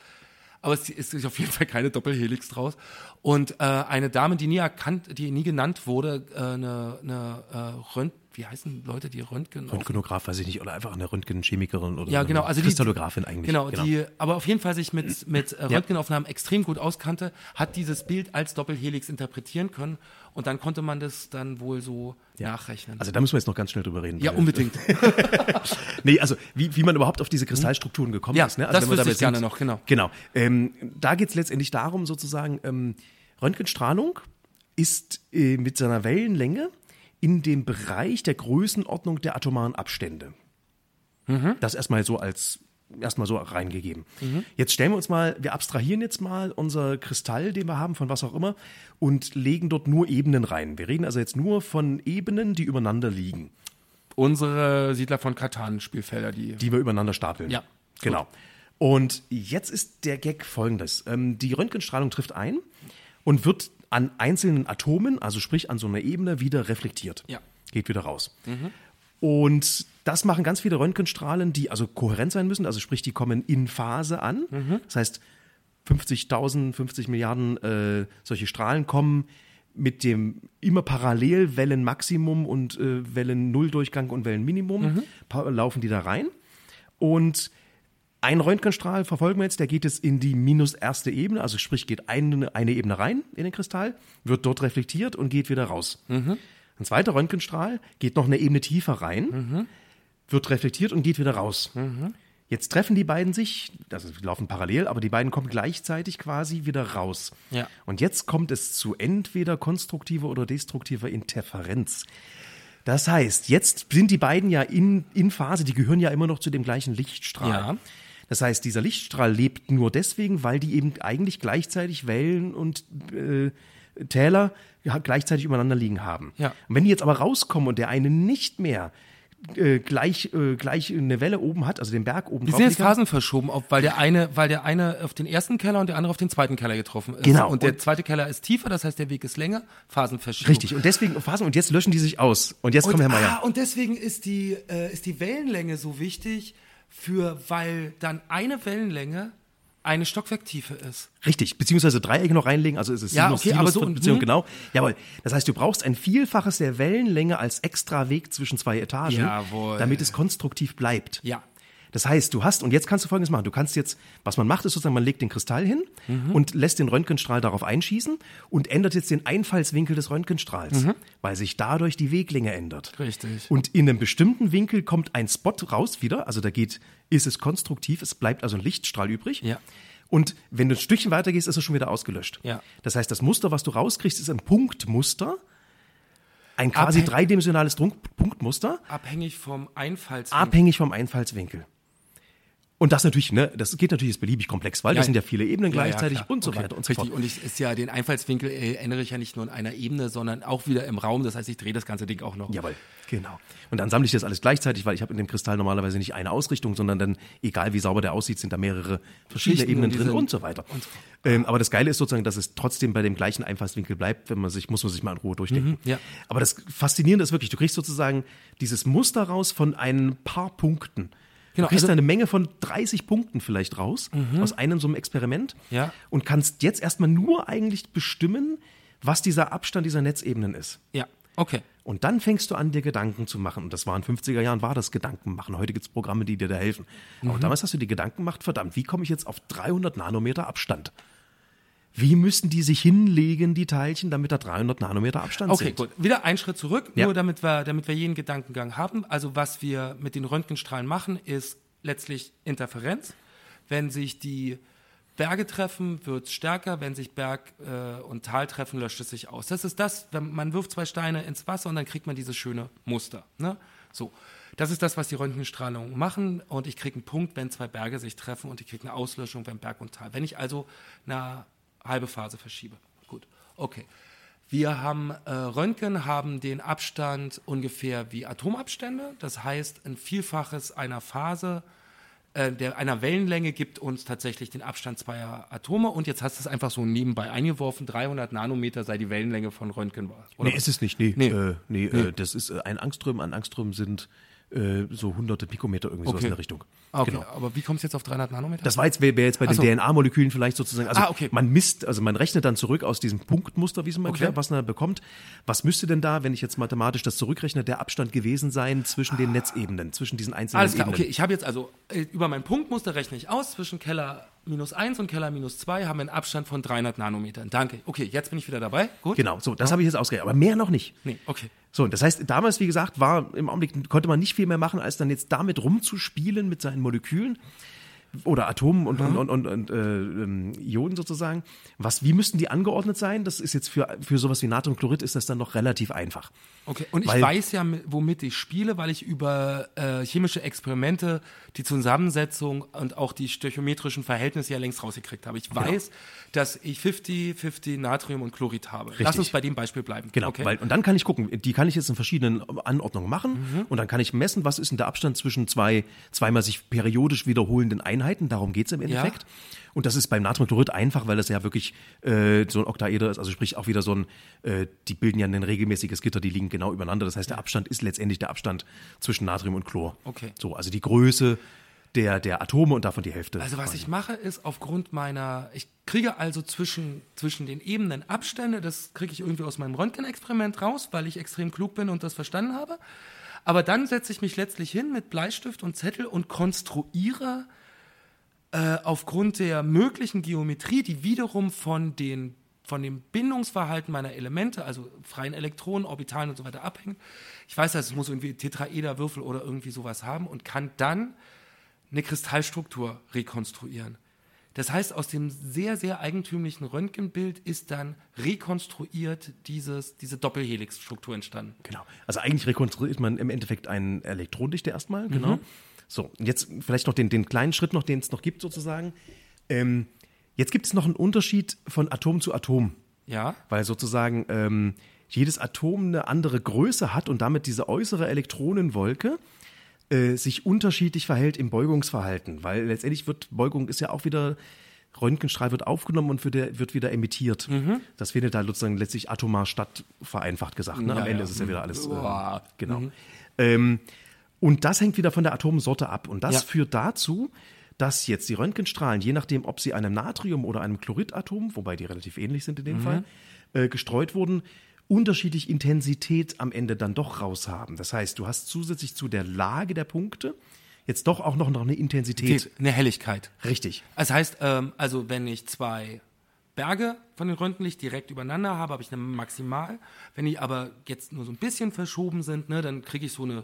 Aber es ist auf jeden Fall keine Doppelhelix draus. Und äh, eine Dame, die nie erkannt, die nie genannt wurde, äh, eine, eine äh, Rönt, wie heißen Leute, die Röntgen Röntgenograph, weiß ich nicht, oder einfach eine Röntgenchemikerin oder ja, genau. Also Kristallographin eigentlich. Genau, die, aber auf jeden Fall sich mit, mit äh, Ja. Röntgenaufnahmen extrem gut auskannte, hat dieses Bild als Doppelhelix interpretieren können und dann konnte man das dann wohl so nachrechnen. Also da müssen wir jetzt noch ganz schnell drüber reden. ja, unbedingt. Nee, also wie, wie man überhaupt auf diese Kristallstrukturen gekommen Ja, ist. Ne? das Also wenn wir wüsste ich gerne noch, genau. Genau. Ähm, da geht es letztendlich darum, sozusagen, ähm, Röntgenstrahlung ist äh, mit seiner Wellenlänge in dem Bereich der Größenordnung der atomaren Abstände. Mhm. Das erstmal so als erstmal so reingegeben. Mhm. Jetzt stellen wir uns mal, wir abstrahieren jetzt mal unser Kristall, den wir haben, von was auch immer, und legen dort nur Ebenen rein. Wir reden also jetzt nur von Ebenen, die übereinander liegen. Unsere Siedler von Katan-Spielfelder, die. Die wir übereinander stapeln. Ja. Genau. Und jetzt ist der Gag folgendes. Ähm, die Röntgenstrahlung trifft ein und wird an einzelnen Atomen, also sprich an so einer Ebene, wieder reflektiert. Ja. Geht wieder raus. Mhm. Und das machen ganz viele Röntgenstrahlen, die also kohärent sein müssen, also sprich, die kommen in Phase an. Mhm. Das heißt, 50.000, 50 Milliarden äh, solche Strahlen kommen mit dem immer parallel Wellenmaximum und äh, Wellen-Nulldurchgang und Wellenminimum, mhm. laufen die da rein. Und ein Röntgenstrahl verfolgen wir jetzt, der geht jetzt in die minus erste Ebene, also sprich geht eine, eine Ebene rein in den Kristall, wird dort reflektiert und geht wieder raus. Mhm. Ein zweiter Röntgenstrahl geht noch eine Ebene tiefer rein, mhm. wird reflektiert und geht wieder raus. Mhm. Jetzt treffen die beiden sich, also die laufen parallel, aber die beiden kommen gleichzeitig quasi wieder raus. Ja. Und jetzt kommt es zu entweder konstruktiver oder destruktiver Interferenz. Das heißt, jetzt sind die beiden ja in, in Phase, die gehören ja immer noch zu dem gleichen Lichtstrahl. Ja. Das heißt, dieser Lichtstrahl lebt nur deswegen, weil die eben eigentlich gleichzeitig Wellen und äh, Täler gleichzeitig übereinander liegen haben. Ja. Und wenn die jetzt aber rauskommen und der eine nicht mehr äh, gleich, äh, gleich eine Welle oben hat, also den Berg oben Die sind jetzt Phasen verschoben, ob, weil der eine, weil der eine auf den ersten Keller und der andere auf den zweiten Keller getroffen ist. Genau. Und der zweite Keller ist tiefer, das heißt, der Weg ist länger, Phasenverschiebung. Richtig. Und deswegen Phasen und jetzt löschen die sich aus. Und jetzt und, kommen Herr Meier. Ah, und deswegen ist die, äh, ist die Wellenlänge so wichtig, für, weil dann eine Wellenlänge eine Stockwerktiefe ist. Richtig, beziehungsweise Dreiecke noch reinlegen, also ist es ja, Sinus, okay, Sinus aber so, Beziehung, hm? genau. Jawohl. Das heißt, du brauchst ein Vielfaches der Wellenlänge als extra Weg zwischen zwei Etagen, Jawohl. damit es konstruktiv bleibt. Ja. Das heißt, du hast, und jetzt kannst du Folgendes machen. Du kannst jetzt, was man macht, ist sozusagen, man legt den Kristall hin mhm. und lässt den Röntgenstrahl darauf einschießen und ändert jetzt den Einfallswinkel des Röntgenstrahls, mhm. weil sich dadurch die Weglänge ändert. Richtig. Und in einem bestimmten Winkel kommt ein Spot raus wieder, also da geht, ist es konstruktiv, es bleibt also ein Lichtstrahl übrig. Ja. Und wenn du ein Stückchen weiter gehst, ist es schon wieder ausgelöscht. Ja. Das heißt, das Muster, was du rauskriegst, ist ein Punktmuster. Ein quasi Abhäng dreidimensionales Punktmuster. Abhängig vom Einfallswinkel. Abhängig vom Einfallswinkel. Und das natürlich, ne, das geht natürlich jetzt beliebig komplex, weil ja, das sind ja viele Ebenen gleichzeitig ja, und so okay. weiter und so Richtig. fort. Und ich ist ja den Einfallswinkel äh, ändere ich ja nicht nur in einer Ebene, sondern auch wieder im Raum. Das heißt, ich drehe das ganze Ding auch noch. Jawohl, genau. Und dann sammle ich das alles gleichzeitig, weil ich habe in dem Kristall normalerweise nicht eine Ausrichtung, sondern dann, egal wie sauber der aussieht, sind da mehrere verschiedene Ebenen drin und so weiter. Und so. Ähm, aber das Geile ist sozusagen, dass es trotzdem bei dem gleichen Einfallswinkel bleibt, wenn man sich, muss man sich mal in Ruhe durchdenken. Mhm, ja. Aber das Faszinierende ist wirklich, du kriegst sozusagen dieses Muster raus von ein paar Punkten. Genau, du kriegst also, eine Menge von 30 Punkten vielleicht raus mhm. aus einem so einem Experiment ja. und kannst jetzt erstmal nur eigentlich bestimmen, was dieser Abstand dieser Netzebenen ist. Ja, okay. Und dann fängst du an, dir Gedanken zu machen. Und das war in 50er Jahren, war das Gedanken machen. Heute gibt es Programme, die dir da helfen. Mhm. Aber damals hast du dir Gedanken gemacht, verdammt, wie komme ich jetzt auf 300 Nanometer Abstand? Wie müssen die sich hinlegen, die Teilchen, damit da 300 Nanometer Abstand okay, sind? Okay, gut. Wieder ein Schritt zurück, ja. nur damit wir, damit wir jeden Gedankengang haben. Also was wir mit den Röntgenstrahlen machen, ist letztlich Interferenz. Wenn sich die Berge treffen, wird es stärker. Wenn sich Berg äh, und Tal treffen, löscht es sich aus. Das ist das, wenn man wirft zwei Steine ins Wasser und dann kriegt man dieses schöne Muster. Ne? So. Das ist das, was die Röntgenstrahlung machen. Und ich kriege einen Punkt, wenn zwei Berge sich treffen und ich kriege eine Auslöschung, wenn Berg und Tal. Wenn ich also eine halbe Phase verschiebe. Gut, okay. Wir haben äh, Röntgen haben den Abstand ungefähr wie Atomabstände. Das heißt, ein Vielfaches einer Phase, äh, der, einer Wellenlänge gibt uns tatsächlich den Abstand zweier Atome. Und jetzt hast du es einfach so nebenbei eingeworfen, 300 Nanometer sei die Wellenlänge von Röntgen. Oder nee, ist es nicht. Nee, nee. Äh, nee, nee. Äh, das ist äh, ein Angström. Ein Angström sind äh, so hunderte Pikometer irgendwie okay. sowas in der Richtung. Ah, okay, genau. aber wie kommt es jetzt auf 300 Nanometer? Das war jetzt, wäre wär jetzt bei den so. DNA-Molekülen vielleicht sozusagen, also ah, okay. man misst, also man rechnet dann zurück aus diesem Punktmuster, wie es mal okay. erklärt, was man da bekommt. Was müsste denn da, wenn ich jetzt mathematisch das zurückrechne, der Abstand gewesen sein zwischen den Netzebenen, zwischen diesen einzelnen Alles klar, Ebenen? okay, ich habe jetzt also, äh, über mein Punktmuster rechne ich aus, zwischen Keller minus 1 und Keller minus 2 haben wir einen Abstand von 300 Nanometern. Danke. Okay, jetzt bin ich wieder dabei. Gut. Genau, so, das ja. habe ich jetzt ausgerechnet, aber mehr noch nicht. Nee, okay. So, das heißt, damals, wie gesagt, war im Augenblick, konnte man nicht viel mehr machen, als dann jetzt damit rumzuspielen mit seinen Molekülen. Oder Atomen und, und, und, und, und äh, ähm, Ionen sozusagen. Was, wie müssten die angeordnet sein? Das ist jetzt für, für sowas wie Natriumchlorid ist das dann noch relativ einfach. Okay, und Weil- ich weiß ja, mit- womit ich spiele, weil ich über äh, chemische Experimente die Zusammensetzung und auch die stöchiometrischen Verhältnisse ja längst rausgekriegt habe. Ich Genau. weiß, dass ich 50-50 Natrium und Chlorid habe. Lass uns bei dem Beispiel bleiben. Genau, okay? weil, und dann kann ich gucken, die kann ich jetzt in verschiedenen Anordnungen machen und dann kann ich messen, was ist denn der Abstand zwischen zwei zweimal sich periodisch wiederholenden Einheiten, darum geht's im Endeffekt. Und das ist beim Natriumchlorid einfach, weil das ja wirklich äh, so ein Oktaeder ist, also sprich auch wieder so ein, äh, die bilden ja ein regelmäßiges Gitter, die liegen genau übereinander. Das heißt, der Abstand ist letztendlich der Abstand zwischen Natrium und Chlor. Okay. So, also die Größe der, der Atome und davon die Hälfte. Also was quasi. ich mache, ist aufgrund meiner, ich kriege also zwischen, zwischen den Ebenen Abstände, das kriege ich irgendwie aus meinem Röntgenexperiment raus, weil ich extrem klug bin und das verstanden habe. Aber dann setze ich mich letztlich hin mit Bleistift und Zettel und konstruiere äh, aufgrund der möglichen Geometrie, die wiederum von den von dem Bindungsverhalten meiner Elemente, also freien Elektronen, Orbitalen und so weiter abhängt. Ich weiß, dass es muss irgendwie Tetraederwürfel oder irgendwie sowas haben und kann dann eine Kristallstruktur rekonstruieren. Das heißt, aus dem sehr, sehr eigentümlichen Röntgenbild ist dann rekonstruiert dieses, diese Doppelhelixstruktur entstanden. Genau. Also eigentlich rekonstruiert man im Endeffekt einen Elektronendichter erstmal, genau. So, jetzt vielleicht noch den, den kleinen Schritt noch, den es noch gibt sozusagen. Ähm, jetzt gibt es noch einen Unterschied von Atom zu Atom, Ja, weil sozusagen ähm, jedes Atom eine andere Größe hat und damit diese äußere Elektronenwolke äh, sich unterschiedlich verhält im Beugungsverhalten, weil letztendlich wird Beugung ist ja auch wieder Röntgenstrahl wird aufgenommen und wird, der- wird wieder emittiert. Das findet da sozusagen letztlich atomar statt, vereinfacht gesagt. Ne? Am Ja, Ende ja. ist es ja wieder alles. Äh, genau. Ähm, und das hängt wieder von der Atomsorte ab. Und das Ja. führt dazu, dass jetzt die Röntgenstrahlen, je nachdem, ob sie einem Natrium- oder einem Chloridatom, wobei die relativ ähnlich sind in dem Fall, äh, gestreut wurden, unterschiedlich Intensität am Ende dann doch raus haben. Das heißt, du hast zusätzlich zu der Lage der Punkte jetzt doch auch noch, noch eine Intensität. eine Helligkeit. Richtig. Das heißt, ähm, also wenn ich zwei Berge von dem Röntgenlicht direkt übereinander habe, habe ich eine Maximal. Wenn die aber jetzt nur so ein bisschen verschoben sind, ne, dann kriege ich so eine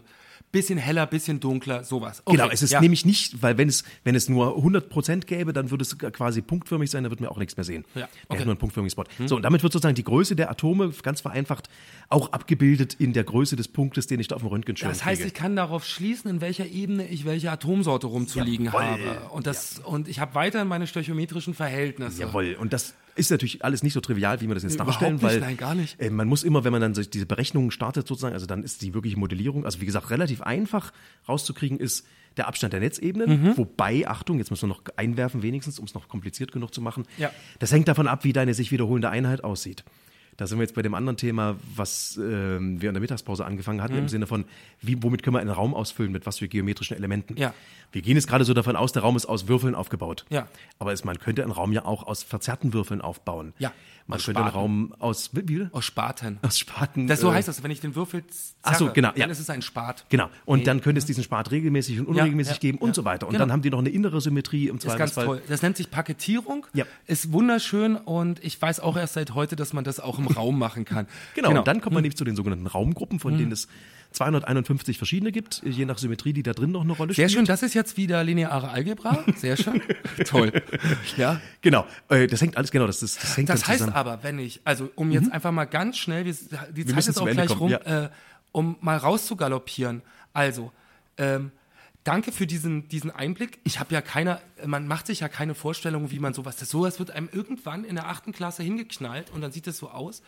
bisschen heller, bisschen dunkler, sowas. Okay, Genau, es ist ja. nämlich nicht, weil wenn es, wenn es nur 100% gäbe, dann würde es quasi punktförmig sein, da wird man auch nichts mehr sehen. Ja, okay. nur einen punktförmigen Spot. So, und damit wird sozusagen die Größe der Atome, ganz vereinfacht, auch abgebildet in der Größe des Punktes, den ich da auf dem Röntgenschirm Das heißt, kriege. ich kann darauf schließen, in welcher Ebene ich welche Atomsorte rumzuliegen Jawohl. habe. Und, das, und ich habe weiterhin meine stöchiometrischen Verhältnisse. Jawohl, und das ist natürlich alles nicht so trivial, wie wir das jetzt Nee, darstellen, überhaupt weil nicht, nein, gar nicht. Äh, man muss immer, wenn man dann diese Berechnungen startet sozusagen, also dann ist die wirkliche Modellierung, also wie gesagt, relativ einfach rauszukriegen ist der Abstand der Netzebenen, Mhm. wobei, Achtung, jetzt müssen wir noch einwerfen wenigstens, um es noch kompliziert genug zu machen, Ja. das hängt davon ab, wie deine sich wiederholende Einheit aussieht. Da sind wir jetzt bei dem anderen Thema, was ähm, wir in der Mittagspause angefangen hatten, Mhm. im Sinne von, wie, womit können wir einen Raum ausfüllen, mit was für geometrischen Elementen. Ja. Wir gehen jetzt gerade so davon aus, der Raum ist aus Würfeln aufgebaut. Ja. Aber es, man könnte einen Raum ja auch aus verzerrten Würfeln aufbauen. Ja, Man aus könnte einen Spaten. Raum aus, wie viel? Aus Spaten. Aus Spaten. Das, so äh, heißt das, wenn ich den Würfel zerre, so, genau, dann ja. ist es ein Spat. Genau. Und dann könnte es diesen Spat regelmäßig und unregelmäßig ja, geben und so weiter. Und Genau. dann haben die noch eine innere Symmetrie im Ist ganz toll. Das nennt sich Paketierung. Ja. Ist wunderschön und ich weiß auch erst seit heute, dass man das auch im Raum machen kann. Genau, und dann kommt man nämlich zu den sogenannten Raumgruppen, von denen es 251 verschiedene gibt, je nach Symmetrie, die da drin noch eine Rolle Sehr spielt. schön, das ist jetzt wieder lineare Algebra. Sehr schön. Toll. Ja. Genau, äh, das hängt alles, genau, das, das, das hängt Das heißt zusammen. aber, wenn ich, also um jetzt einfach mal ganz schnell, die Zeit ist auch Ende gleich kommen, rum, äh, um mal rauszugaloppieren. Also, ähm, danke für diesen, diesen Einblick. Ich habe ja keine, man macht sich ja keine Vorstellung, wie man sowas, das sowas wird einem irgendwann in der achten Klasse hingeknallt und dann sieht es so aus.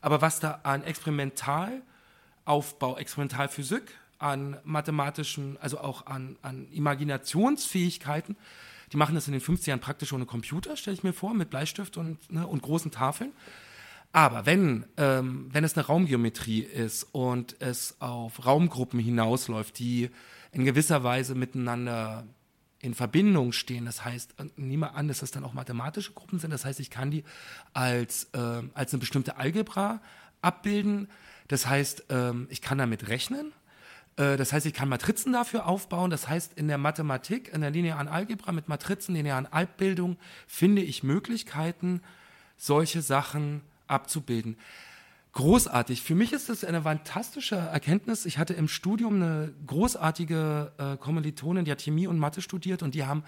Aber was da an Experimentalaufbau, Experimentalphysik, an mathematischen, also auch an, an Imaginationsfähigkeiten, die machen das in den 50 Jahren praktisch ohne Computer, stelle ich mir vor, mit Bleistift und, ne, und großen Tafeln. Aber wenn, ähm, wenn es eine Raumgeometrie ist und es auf Raumgruppen hinausläuft, die in gewisser Weise miteinander in Verbindung stehen, das heißt, äh, nehme an, dass das dann auch mathematische Gruppen sind, das heißt, ich kann die als, ähm, als eine bestimmte Algebra abbilden, das heißt, ähm, ich kann damit rechnen, Äh, das heißt, ich kann Matrizen dafür aufbauen. Das heißt, in der Mathematik, in der linearen Algebra mit Matrizen, linearen Abbildung, finde ich Möglichkeiten, solche Sachen abzubilden. Großartig. Für mich ist das eine fantastische Erkenntnis. Ich hatte im Studium eine großartige äh, Kommilitonin, die hat Chemie und Mathe studiert und die haben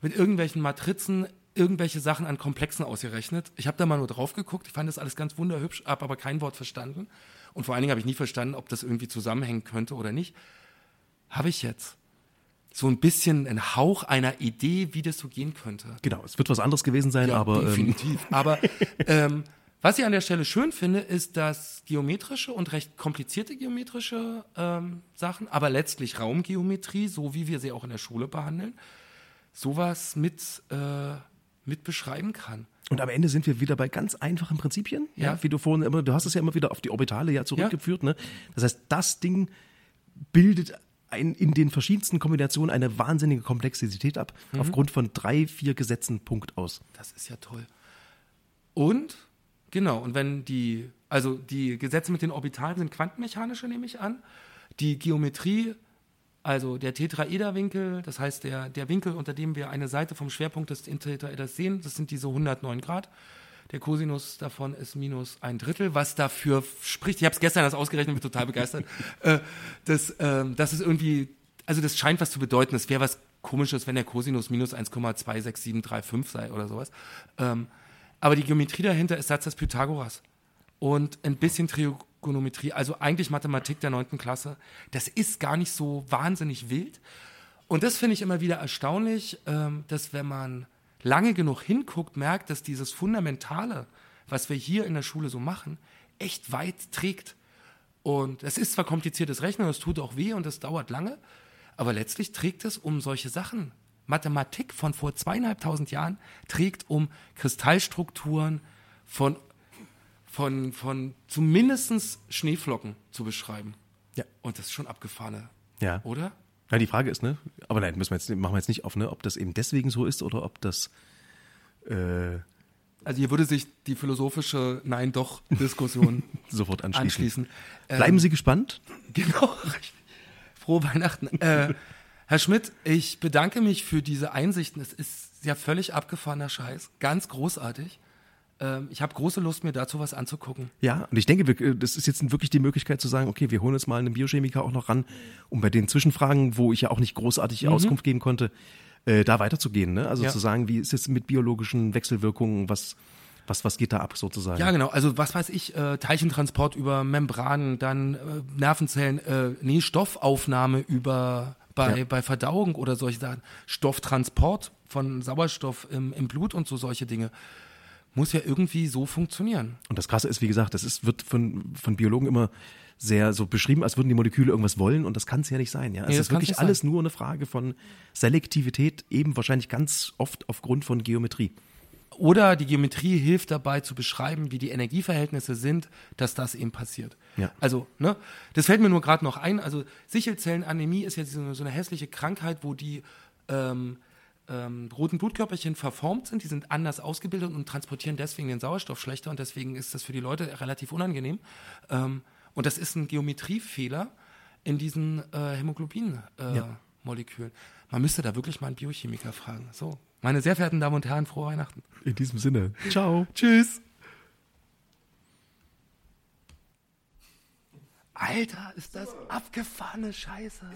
mit irgendwelchen Matrizen irgendwelche Sachen an Komplexen ausgerechnet. Ich habe da mal nur drauf geguckt, ich fand das alles ganz wunderhübsch, habe aber kein Wort verstanden. Und vor allen Dingen habe ich nie verstanden, ob das irgendwie zusammenhängen könnte oder nicht. Habe ich jetzt. So ein bisschen ein Hauch einer Idee, wie das so gehen könnte. Genau, es wird was anderes gewesen sein, Ja, aber ähm, definitiv. Aber ähm, was ich an der Stelle schön finde, ist, dass geometrische und recht komplizierte geometrische ähm, Sachen, aber letztlich Raumgeometrie, so wie wir sie auch in der Schule behandeln, sowas mit, äh, mit beschreiben kann. Und am Ende sind wir wieder bei ganz einfachen Prinzipien. Ja. Ja. wie du vorhin immer, du hast es ja immer wieder auf die Orbitale ja zurückgeführt. Ne? Das heißt, das Ding bildet ein, in den verschiedensten Kombinationen eine wahnsinnige Komplexität ab, Mhm. aufgrund von drei, vier Gesetzen Punkt aus. Das ist ja toll. Und, genau, und wenn die, also die Gesetze mit den Orbitalen sind quantenmechanische, nehme ich an. Die Geometrie, also der Tetraederwinkel, das heißt der, der Winkel, unter dem wir eine Seite vom Schwerpunkt des Tetraeders sehen, das sind diese 109 Grad. Der Cosinus davon ist minus ein Drittel, was dafür spricht. Ich habe es gestern erst ausgerechnet, bin total begeistert. äh, das, ähm, das ist irgendwie, also das scheint was zu bedeuten. Es wäre was Komisches, wenn der Cosinus minus 1,26735 sei oder sowas. Ähm, aber die Geometrie dahinter ist Satz des Pythagoras und ein bisschen Trigonometrie, also eigentlich Mathematik der neunten Klasse. Das ist gar nicht so wahnsinnig wild. Und das finde ich immer wieder erstaunlich, ähm, dass wenn man lange genug hinguckt, merkt, dass dieses Fundamentale, was wir hier in der Schule so machen, echt weit trägt. Und es ist zwar kompliziertes Rechnen, es tut auch weh und es dauert lange, aber letztlich trägt es um solche Sachen. Mathematik von vor zweieinhalbtausend Jahren trägt um Kristallstrukturen von, von, von zumindest Schneeflocken zu beschreiben. Ja. Und das ist schon abgefahrene, Ja. oder? Ja, die Frage ist, ne? Aber nein, müssen wir jetzt, machen wir jetzt nicht auf, ne? Ob das eben deswegen so ist oder ob das äh, Also hier würde sich die philosophische Nein-Doch-Diskussion sofort anschließen. anschließen. Ähm, Bleiben Sie gespannt. Genau. Frohe Weihnachten. Äh, Herr Schmidt, ich bedanke mich für diese Einsichten. Es ist ja völlig abgefahrener Scheiß. Ganz großartig. Ähm, ich habe große Lust, mir dazu was anzugucken. Ja, und ich denke, wir, das ist jetzt wirklich die Möglichkeit zu sagen, okay, wir holen jetzt mal einen Biochemiker auch noch ran, um bei den Zwischenfragen, wo ich ja auch nicht großartig Auskunft geben konnte, äh, da weiterzugehen. Ne? Also Ja. zu sagen, wie ist es mit biologischen Wechselwirkungen, was, was, was geht da ab sozusagen? Ja, genau. Also was weiß ich, äh, Teilchentransport über Membranen, dann äh, Nervenzellen, äh, nee, Stoffaufnahme über bei, Ja. bei Verdauung oder solche Sachen. Stofftransport von Sauerstoff im, im Blut und so solche Dinge. Muss ja irgendwie so funktionieren. Und das Krasse ist, wie gesagt, das ist, wird von, von Biologen immer sehr so beschrieben, als würden die Moleküle irgendwas wollen und das kann es ja nicht sein. Ja? Es Nee, das ist wirklich alles nur eine Frage von Selektivität, eben wahrscheinlich ganz oft aufgrund von Geometrie. Oder die Geometrie hilft dabei zu beschreiben, wie die Energieverhältnisse sind, dass das eben passiert. Ja. Also, ne, das fällt mir nur gerade noch ein. Also Sichelzellenanämie ist ja so eine, so eine hässliche Krankheit, wo die ähm, ähm, roten Blutkörperchen verformt sind, die sind anders ausgebildet und transportieren deswegen den Sauerstoff schlechter und deswegen ist das für die Leute relativ unangenehm. Ähm, und das ist ein Geometriefehler in diesen äh, Hämoglobin-Molekülen. Äh, Ja. Molekülen. Man müsste da wirklich mal einen Biochemiker fragen. So, meine sehr verehrten Damen und Herren, frohe Weihnachten. In diesem Sinne. Ciao. Tschüss. Alter, ist das abgefahrene Scheiße.